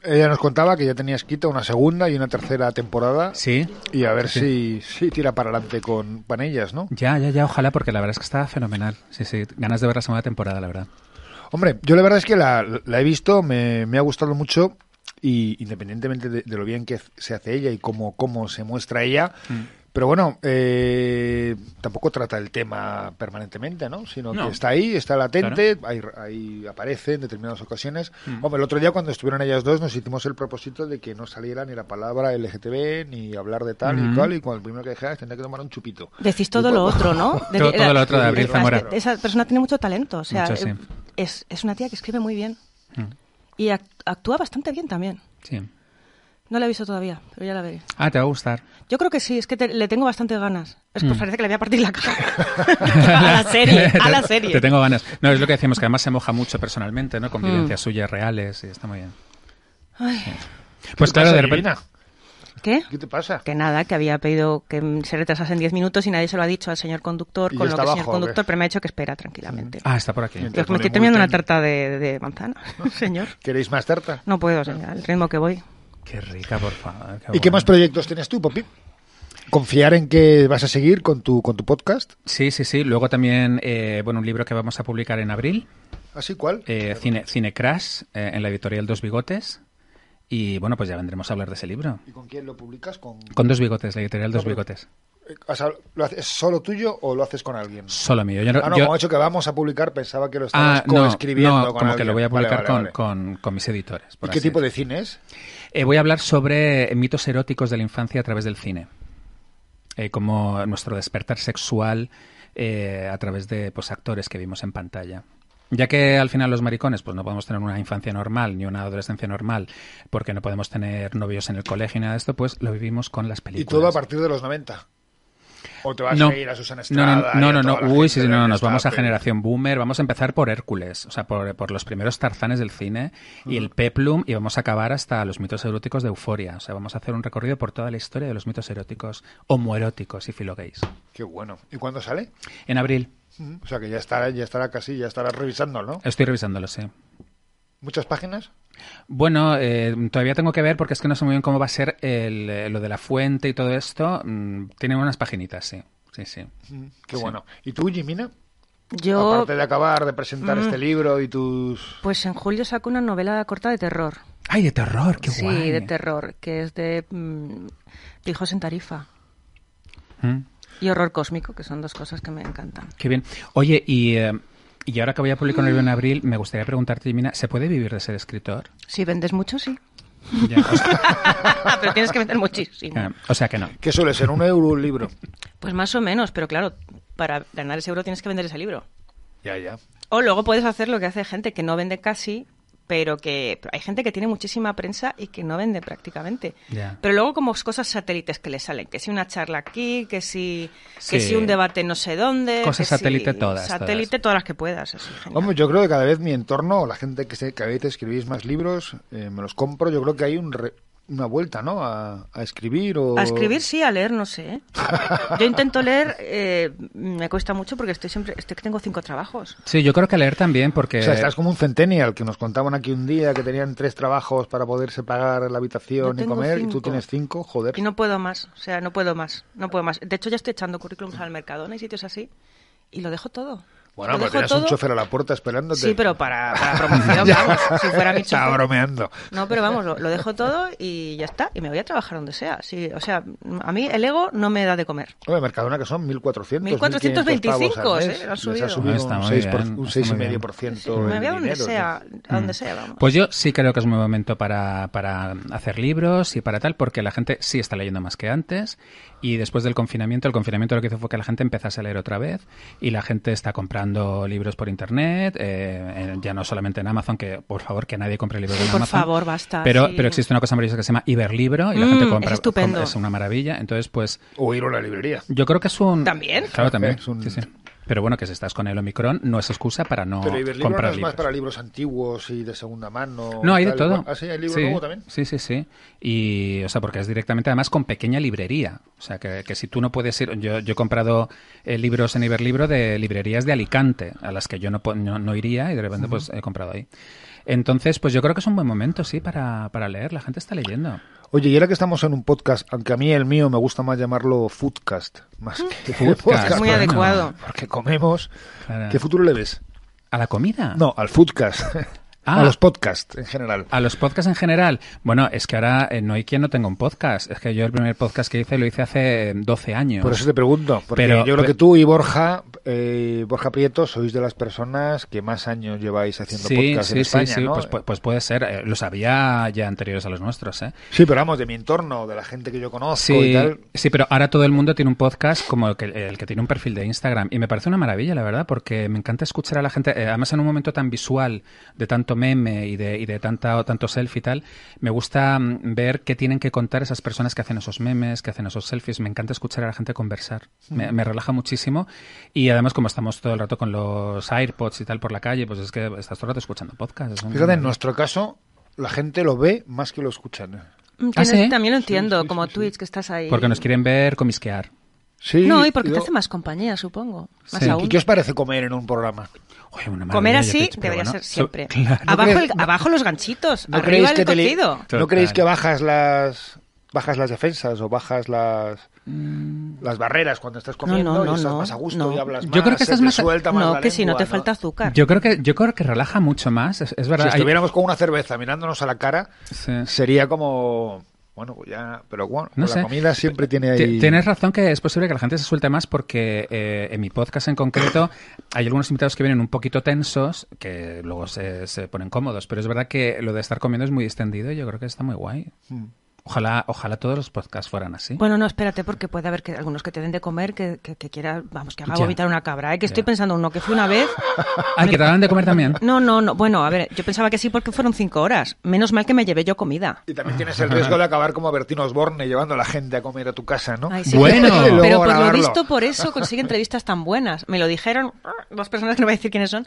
Ella nos contaba que ya tenía escrita una segunda y una tercera temporada.
Sí,
Y a ver
Sí.
si, si tira para adelante con, con ellas, ¿no?
ya, ya, ya, ojalá, porque la verdad es que está fenomenal. Sí, sí, ganas de ver la segunda temporada, la verdad.
Hombre, yo la verdad es que la, la he visto, me, me ha gustado mucho y independientemente de, de lo bien que se hace ella y cómo, cómo se muestra ella,
Mm.
pero bueno, eh, tampoco trata el tema permanentemente, ¿no? Sino
No.
que está ahí, está latente, ahí, ahí aparece en determinadas ocasiones.
Mm.
Hombre, el otro día cuando estuvieron ellas dos nos hicimos el propósito de que no saliera ni la palabra LGTB ni hablar de tal
Ujú.
y cual y cuando el primero que dijera tendría que tomar un chupito.
Decís todo lo otro, ¿no? De-
Todo- todo lo otro de Abril
es-
Zamora.
Esa persona tiene mucho talento, o sea,
Mucho, sí.
es, es una tía que escribe muy bien
Mm.
Y ac- actúa bastante bien también.
Sí.
No la he visto todavía, pero ya la veré.
Ah, te va a gustar.
Yo creo que sí, es que te- le tengo bastante ganas. Es que
Mm.
parece que le voy a partir la cara. a la serie, a la
Te-
serie.
Te tengo ganas. No, es lo que decimos, que además se moja mucho personalmente, ¿no? Con
Mm.
vivencias suyas reales y está muy bien.
Ay,
Pues
¿Qué te
claro, de repente...
Irina?
¿Qué?
¿Qué te pasa?
Que nada, que había pedido que se retrasasen 10 minutos y nadie se lo ha dicho al señor conductor,
¿Y
con lo que el señor
qué?
conductor, pero me ha dicho que espera tranquilamente.
Ah, está por aquí.
Me estoy terminando una tarta de, de manzana, señor.
¿Queréis más tarta?
No puedo, señor, al ritmo que voy.
Qué rica, por favor.
¿Y qué más proyectos tienes tú, Popi? Confiar en que vas a seguir con tu, con tu podcast.
Sí, sí, sí. Luego también, eh, bueno, un libro que vamos a publicar en abril,
¿Así cuál?
eh, Cine, Cine Crash, eh, en la editorial Dos Bigotes. Y bueno, pues ya vendremos a hablar de ese libro.
¿Y con quién lo publicas? ¿Con...
Con Dos Bigotes, la editorial Dos
No, pero-
Bigotes.
eh, o sea, ¿Lo haces solo tuyo o lo haces con alguien?
Solo mío. Yo no,
Ah, no,
yo-
como he dicho que vamos a publicar, pensaba que lo estabas
Ah, no,
coescribiendo
no,
con
como que lo voy a publicar
vale,
con,
vale.
Con, con mis editores.
¿Y
por
qué
así
tipo de cine es?
Eh, voy a hablar sobre mitos eróticos de la infancia a través del cine. Eh, como nuestro despertar sexual eh, a través de pues, actores que vimos en pantalla. Ya que al final los maricones pues no podemos tener una infancia normal ni una adolescencia normal porque no podemos tener novios en el colegio y nada de esto, pues lo vivimos con las
Y
películas.
todo a partir de los 90. ¿O te vas
no.
a ir a Susana Estrada?
no, no,
y
no, Uy, sí, no, no, nos vamos a generación boomer. Vamos a empezar por Hércules, o sea, por, por los primeros tarzanes del cine y el peplum y vamos a acabar hasta los mitos eróticos de Euforia. O sea, vamos a hacer un recorrido por toda la historia de los mitos eróticos homoeróticos y filogays.
Qué bueno. ¿Y cuándo sale?
En abril.
O sea que ya estará, ya estará casi, ya estará revisando, ¿no?
Estoy revisándolo, sí.
¿Muchas páginas?
Bueno, eh, todavía tengo que ver porque es que no sé muy bien cómo va a ser el, eh, lo de la fuente y todo esto. Mm, tiene unas paginitas, sí. Sí, sí.
Qué
Sí.
bueno. ¿Y tú, Jimina?
Yo,
Aparte de acabar de presentar
Mm.
este libro y tus...
pues en julio saco una novela corta de terror.
¡Ay, de terror! ¡Qué
sí,
guay!
de terror, que es de mm, Pijos en Tarifa
Mm.
Y Horror Cósmico, que son dos cosas que me encantan.
Qué bien. Oye, y, eh, y ahora que voy a publicar un libro en abril, me gustaría preguntarte, Jimina, ¿se puede vivir de ser escritor?
Si vendes mucho, sí.
Ya, o, sea,
Pero tienes que vender muchísimo.
eh, o sea que no.
¿Qué suele ser? ¿Un euro un libro?
Pues más o menos, pero claro, para ganar ese euro tienes que vender ese libro.
Ya, ya.
O luego puedes hacer lo que hace gente que no vende casi, pero que hay gente que tiene muchísima prensa y que no vende prácticamente. Pero luego como cosas satélites que le salen, que si una charla aquí, que si, que
Sí.
si un debate no sé dónde.
Cosas
si-
satélite todas,
Satélite todas. las que puedas. Así.
Hombre, yo creo que cada vez mi entorno, la gente que, se, que a veces escribís más libros, eh, me los compro, yo creo que hay un re- una vuelta, ¿no? A, a escribir o...
A escribir sí, a leer no sé. ¿eh? Yo intento leer, eh, me cuesta mucho porque estoy siempre, estoy que tengo cinco trabajos.
Sí, yo creo que leer también, porque...
O sea, estás como un centennial, que nos contaban aquí un día que tenían tres trabajos para poderse pagar la habitación y comer, y tú tienes cinco, joder.
Y no puedo más, o sea, no puedo más, no puedo más. De hecho, ya estoy echando currículums al Mercadona y sitios así y lo dejo todo.
Bueno, pero
dejo
tienes un
todo.
chofer a la puerta esperándote.
Sí, pero para, para promoción, vamos, si fuera mi
Estaba
chofer.
bromeando.
No, pero vamos, lo, lo dejo todo y ya está. Y me voy a trabajar donde sea. Sí, o sea, a mí el ego no me da de comer.
Oye, Mercadona que son 1.400,
1.425,
1.500 pavos al mes.
¿eh? Lo ha subido.
ha subido
Está
un
muy
6 por-
bien,
un
está muy
6,5%
me
en
voy a donde
dinero,
sea,
¿no?
a donde sea, vamos.
Pues yo sí creo que es un buen momento para, para hacer libros y para tal, porque la gente sí está leyendo más que antes. Y después del confinamiento, el confinamiento lo que hizo fue que la gente empezase a leer otra vez y la gente está comprando libros por internet, eh, ya no solamente en Amazon, que por favor que nadie compre libros
Sí,
en
por
Amazon.
favor, basta,
Pero,
sí.
pero existe una cosa maravillosa que se llama Iberlibro y la
Mm,
gente
es
compra.
estupendo.
compra- es una maravilla. Entonces, pues
O ir a una librería.
yo creo que es un.
¿También?
Claro, también.
Es un-
sí, sí. Pero bueno, que si estás con el Omicron no es excusa para no
Pero Iberlibro no
comprar
es
libros.
más para libros antiguos y de segunda mano.
No, hay de todo.
Ah, sí, hay libro
sí,
nuevo también.
Sí, sí, sí. Y, o sea, porque es directamente además con pequeña librería. O sea, que, que si tú no puedes ir. Yo, yo he comprado eh, libros en Iberlibro de librerías de Alicante, a las que yo no, no, no iría y de repente pues he comprado ahí. Entonces, pues yo creo que es un buen momento, sí, para, para leer. La gente está leyendo.
Oye, y ahora que estamos en un podcast, aunque a mí el mío me gusta más llamarlo foodcast, más que
Foodcast,
podcast,
Es muy adecuado.
porque comemos.
Claro.
¿Qué futuro le ves?
¿A la comida?
No, al foodcast.
Ah.
A los podcasts en general.
A los podcasts en general. Bueno, es que ahora eh, no hay quien no tenga un podcast. Es que yo el primer podcast que hice lo hice hace eh, 12 años.
Por eso te pregunto, porque
Pero-
yo creo
pero-
que tú y Borja, eh, Borja Prieto, sois de las personas que más años lleváis haciendo
Sí,
podcast
sí,
en España,
sí, sí,
¿no?
pues, pu- pues puede ser. Eh, Los había ya anteriores a los nuestros, ¿eh?
Sí, pero vamos, de mi entorno, de la gente que yo conozco y
Sí,
tal.
sí, pero ahora todo el mundo tiene un podcast como el que, el que tiene un perfil de Instagram. Y me parece una maravilla, la verdad, porque me encanta escuchar a la gente, eh, además en un momento tan visual, de tanto meme y de, y de tanta, tanto selfie y tal, me gusta mm, ver qué tienen que contar esas personas que hacen esos memes, que hacen esos selfies. Me encanta escuchar a la gente conversar. Me, me relaja muchísimo. Y además, como estamos todo el rato con los AirPods y tal por la calle, pues es que estás todo el rato escuchando podcast. Es un-
Fíjate, en nuestro caso, la gente lo ve más que lo escuchan.
Mm,
¿Ah, sí?
También lo entiendo,
sí,
como
sí, sí.
Twitch, que estás ahí.
Porque nos quieren ver comisquear.
Sí,
No, y porque te hace más compañía, supongo. Más
Sí.
aún.
¿Y qué os parece comer en un programa?
Oye, una
Comer así
te-
debería
bueno,
ser
so-
siempre.
claro.
Abajo, el- abajo los ganchitos,
¿No
arriba
creéis
el
que te li-
cocido.
Total.
¿No creéis que bajas las bajas las defensas o bajas las las barreras cuando estás comiendo
Mm. no,
y
no,
estás
no,
más a gusto
no.
y hablas
Yo creo que estás más-
suelta más
No,
la
que si no te falta azúcar.
Yo creo que yo creo que relaja mucho más, es, es
Si
verdad. hay-
estuviéramos con una cerveza mirándonos a la cara,
Sí.
sería como bueno, pues ya, pero bueno,
No
la comida siempre tiene
Ti-
ahí
Tienes razón que es posible que la gente se suelte más porque eh, en mi podcast en concreto hay algunos invitados que vienen un poquito tensos que luego se, se ponen cómodos, pero es verdad que lo de estar comiendo es muy extendido y yo creo que está muy guay.
Mm.
Ojalá, ojalá todos los podcasts fueran así.
Bueno, no, espérate, porque puede haber que algunos que te den de comer que, que, que quiera, vamos, que haga vomitar una cabra. ¿eh? Que estoy
Ya.
pensando uno que fue una vez.
Ay, que te daban de comer también.
No, no, no. Bueno, a ver, yo pensaba que sí porque fueron cinco horas. Menos mal que me llevé yo comida.
Y también tienes el riesgo de acabar como Bertín Osborne llevando a la gente a comer a tu casa, ¿no?
Ay, sí,
Bueno.
pero- pero por lo visto, por eso consigue entrevistas tan buenas. Me lo dijeron dos personas que no voy a decir quiénes son.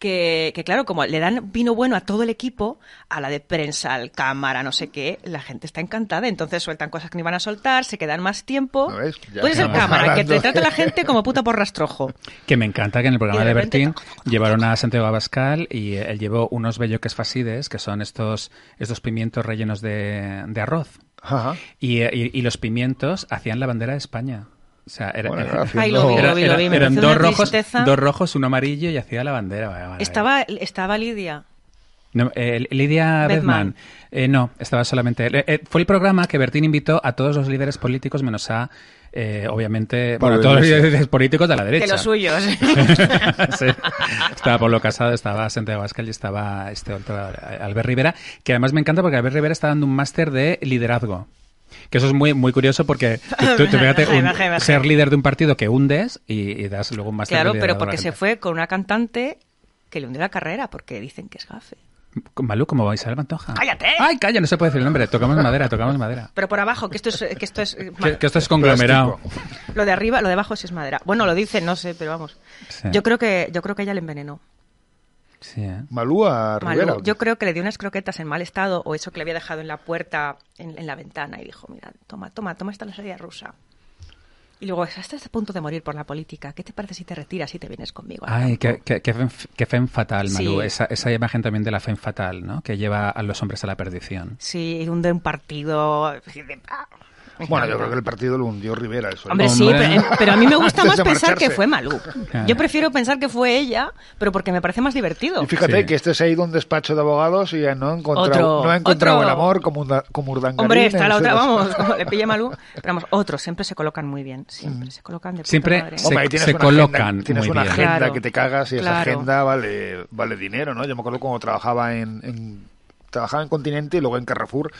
Que, que claro, como le dan vino bueno a todo el equipo, a la de prensa, al cámara, no sé qué, la gente está encantada. Entonces sueltan cosas que no iban a soltar, se quedan más tiempo.
¿No ves? Estamos
cámara, que te trata la gente como puta por rastrojo.
Que me encanta que en el programa de Bertín llevaron a Santiago Abascal y él llevó unos belloques facides, que son estos, estos pimientos rellenos de, de arroz.
Ajá.
Y, y- y los pimientos hacían la bandera de España. O sea, era,
Bueno,
era-
era haciendo-
Ay, lo vi,
era-
lo vi, lo
eran dos rojos,
tristeza.
dos rojos, uno amarillo y hacía la bandera.
Estaba, estaba Lidia.
No, eh, Lidia
Bedman.
Eh, no, estaba solamente. eh, eh, fue el programa que Bertín invitó a todos los líderes políticos, menos a, eh, obviamente,
Pablo
bueno, todos los líderes políticos de la derecha.
De los suyos.
Sí. Estaba Pablo Casado, estaba Santiago Abascal y estaba este otro, Albert Rivera, que además me encanta porque Albert Rivera está dando un máster de liderazgo. Que eso es muy muy curioso porque tú, tú- tú fíjate, un-
Imagínate, imagínate.
ser líder de un partido que hundes y, y das luego un máster
claro, pero
a
porque se fue con una cantante que le hundió la carrera porque dicen que es gafe.
Malú, como Isabel Pantoja.
¡Cállate!
¡Ay, calla! No se puede decir el nombre. Tocamos madera, tocamos madera.
Pero por abajo, que esto es, que esto es
Que, que esto es conglomerado.
Plástico.
lo de arriba, lo de abajo sí es madera. Bueno, lo dicen, no sé, pero vamos.
Sí.
Yo creo que yo creo que ella le envenenó.
Sí, ¿eh?
Malú a
Malú,
Rivera.
yo creo que le dio unas croquetas en mal estado o eso que le había dejado en la puerta, en, en la ventana y dijo, mira, toma, toma, toma esta losería rusa. Y luego, estás a punto de morir por la política. ¿Qué te parece si te retiras y te vienes conmigo?
Ay,
campo?".
qué, qué, qué, fen, qué fen fatal, Malú.
Sí.
Esa, esa imagen también de la fen fatal, ¿no? Que lleva a los hombres a la perdición.
Sí, hunde un partido.
Bueno, yo creo que el partido lo hundió Rivera. Eso
Hombre, sí, pero, pero a mí me gusta más pensar que fue Malú. Yo prefiero pensar que fue ella, pero porque me parece más divertido.
Y fíjate
Sí.
que este se ha ido a un despacho de abogados y no ha encontrado,
Otro,
no ha encontrado
otro.
el amor como, Urda- como Urdangarín.
Hombre, está la otra, vamos, como le pille Malú. Pero vamos, otros siempre se colocan muy bien. Siempre se colocan de puta
Siempre
madre.
se-
Hombre, tienes
se
una
colocan
agenda, tienes
muy
una
bien.
agenda
Claro,
que te cagas y esa agenda vale, vale dinero, ¿no? Yo me acuerdo cuando trabajaba en, en- trabajaba en Continente y luego en Carrefour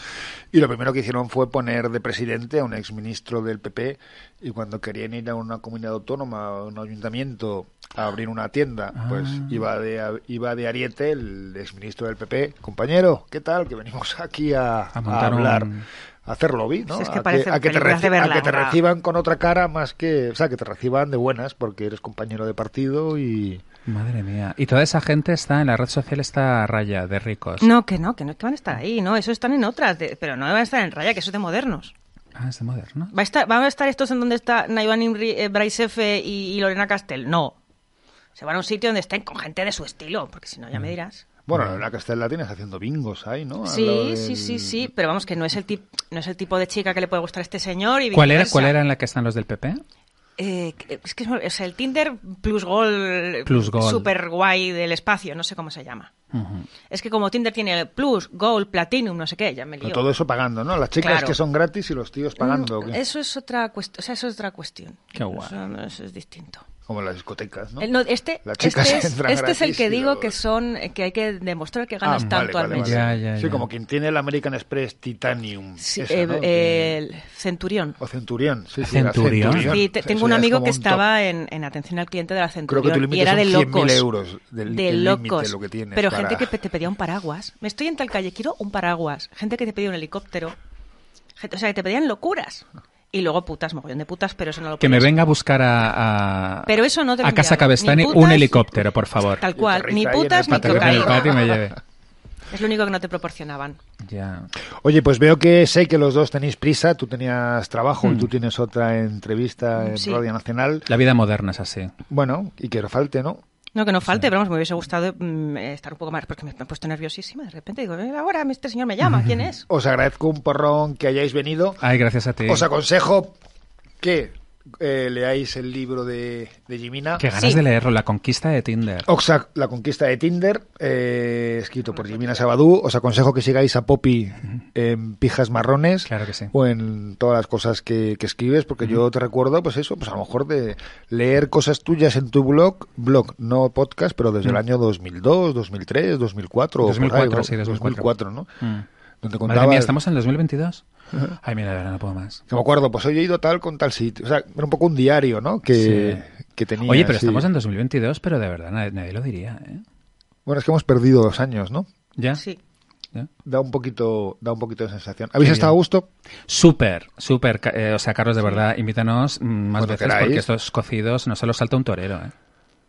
y lo primero que hicieron fue poner de presidente a un exministro del PP y cuando querían ir a una comunidad autónoma o un ayuntamiento a abrir una tienda, pues
Ah.
iba de iba de Ariete el exministro del PP, compañero, ¿qué tal? Que venimos aquí a,
A
a hablar.
un-
a hacer lobby, ¿no?
Es que
a, a que te reci- a que te reciban con otra cara más que, o sea, que te reciban de buenas porque eres compañero de partido y
Madre mía. Y toda esa gente está en la red social, está a raya de ricos.
No, que no, que no, que van a estar ahí, no, eso están en otras, de- pero no van a estar en raya, que eso es de modernos.
Ah, es de moderno.
¿Va a estar, ¿Van a estar estos en donde está Naivan Imri, eh, y, y Lorena Castell? No. Se van a un sitio donde estén con gente de su estilo, porque si no ya me
Mm.
dirás.
bueno, la Castell la tienes haciendo bingos ahí, ¿no?
Sí,
del-
sí, sí, sí, pero vamos, que no es el, tip, no es el tipo de chica que le puede gustar a este señor y
¿Cuál era. ¿Cuál era en la que están los del PP?
Eh, es que es, el Tinder plus Gold,
Plus Gold.
super guay del espacio, no sé cómo se llama. Es que como Tinder tiene Plus, Gold, Platinum, no sé qué, ya me lío.
Pero todo eso pagando, ¿no? Las chicas
Claro.
que son gratis y los tíos pagando. ¿o
Mm,
qué?
Eso es otra cuestión, o sea, eso es otra cuestión.
Qué guay.
Eso es distinto.
Como las discotecas, ¿no?
El- no, este, este, es, este es el que digo que son que hay que demostrar que
Ah,
ganas
vale,
tanto
vale,
al mes.
vale.
Ya, ya,
Sí,
ya.
como quien tiene el American Express Titanium.
Sí,
esa,
eh,
¿no?
eh, el Centurión.
O Centurión, sí, sí.
Centurión.
Te- tengo un amigo que
un
estaba en, en atención al cliente de la
Creo
Centurión
que tu límite
y era
son
de
100.000
locos.
euros del-
de locos.
lo que tienes
Pero
para-
gente que te pedía un paraguas. Me estoy en tal calle, quiero un paraguas. Gente que te pedía un helicóptero. Gente- o sea, que te pedían locuras. Y luego putas, mogollón de putas, pero eso no lo
Que me venga a buscar a, a,
Pero eso no te
a Casa. Cabestani
Ni
un helicóptero, por favor.
Tal cual, ni putas ni cocaína.
patio y me lleve.
Es lo único que no te proporcionaban.
Ya.
Oye, pues veo que sé que los dos tenéis prisa. Tú tenías trabajo y tú tienes otra entrevista en.
Sí.
Radio Nacional.
La vida moderna es así.
Bueno, y que no falte, ¿no?
No, que no falte, pero vamos, me hubiese gustado mm, estar un poco más, porque me, me he puesto nerviosísima. De repente digo, "Eh, ahora este señor me llama, ¿quién es?
Os agradezco un porrón que hayáis venido.
Ay, gracias a ti.
Os aconsejo que eh, leáis el libro de, de Jimina.
Qué ganas
Sí.
de leerlo, La conquista de Tinder.
Oxa, la conquista de Tinder, eh, escrito por Jimina Sabadú. Os aconsejo que sigáis a Poppy en Pijas Marrones
Claro que sí.
o en todas las cosas que, que escribes, porque yo te recuerdo, pues eso, pues a lo mejor de leer cosas tuyas en tu blog, blog, no podcast, pero desde el año 2002, 2003, 2004, o por ahí,
2004,
¿no?
sí, 2004.
¿no?
Mm.
Donde
Madre
contabas...
mía, ¿estamos en el 2022? Ay, mira, de verdad no puedo más.
que me acuerdo, pues hoy he ido tal con tal sitio. O sea, era un poco un diario, ¿no? Que, que tenía.
Oye, pero
sí.
estamos en 2022, pero de verdad nadie, nadie lo diría, ¿eh?
Bueno, es que hemos perdido dos años, ¿no?
¿Ya?
Sí.
¿Ya?
Da un poquito, da un poquito de sensación. ¿Habéis estado a gusto?
Súper, súper. eh, o sea, Carlos, de verdad, invítanos mm, más
Cuando
veces
queráis.
porque estos cocidos no se los salta un torero, ¿eh?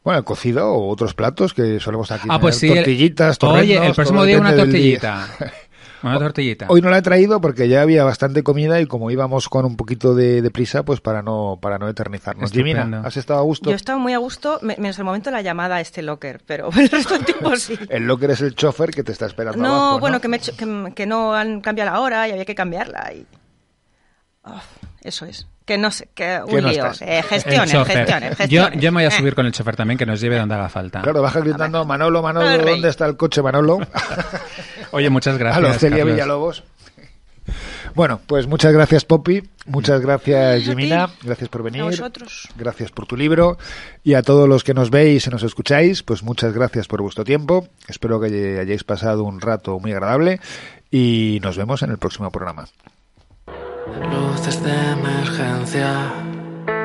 Bueno, el cocido o otros platos que solemos aquí
Ah,
tener.
pues sí. el-
Tortillitas,
Oye,
torrenos,
el próximo día una tortillita. Una tortillita.
Hoy no la he traído porque ya había bastante comida y como íbamos con un poquito de, de prisa, pues para no para no eternizarnos.
Estupendo.
¿has estado a gusto?
Yo estaba muy a gusto, me- menos el momento de la llamada a este locker, pero el resto del tiempo sí.
El locker es el chofer que te está esperando
No,
abajo,
bueno,
¿no?
que, me he hecho- que, que no han cambiado la hora y había que cambiarla. Y... Oh, eso es. Que no sé, que un
Que no
lío.
estás.
Eh, gestiones,
chofer.
gestiones,
Yo,
gestiones.
yo me voy a
Eh.
subir con el chofer también, que nos lleve donde haga falta.
Claro, baja gritando, Manolo, Manolo. ¿dónde está el coche, Manolo?
Oye, muchas
a
gracias.
los Celia. Villalobos. Bueno, pues muchas gracias, Poppy. Muchas gracias,
ti.
Jimina. Gracias por venir.
A vosotros.
Gracias por tu libro. Y a todos los que nos veis y nos escucháis, pues muchas gracias por vuestro tiempo. Espero que hayáis pasado un rato muy agradable. Y nos vemos en el próximo programa.
Luces de emergencia.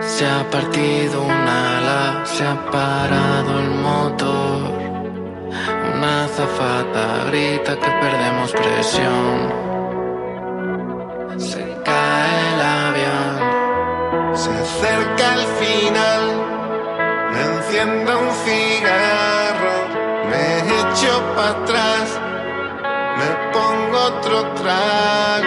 Se ha partido un ala, se ha parado el motor. Una azafata grita que perdemos presión. Se cae el avión.
Se acerca el final, me enciendo un cigarro, me echo para atrás, me pongo otro trago.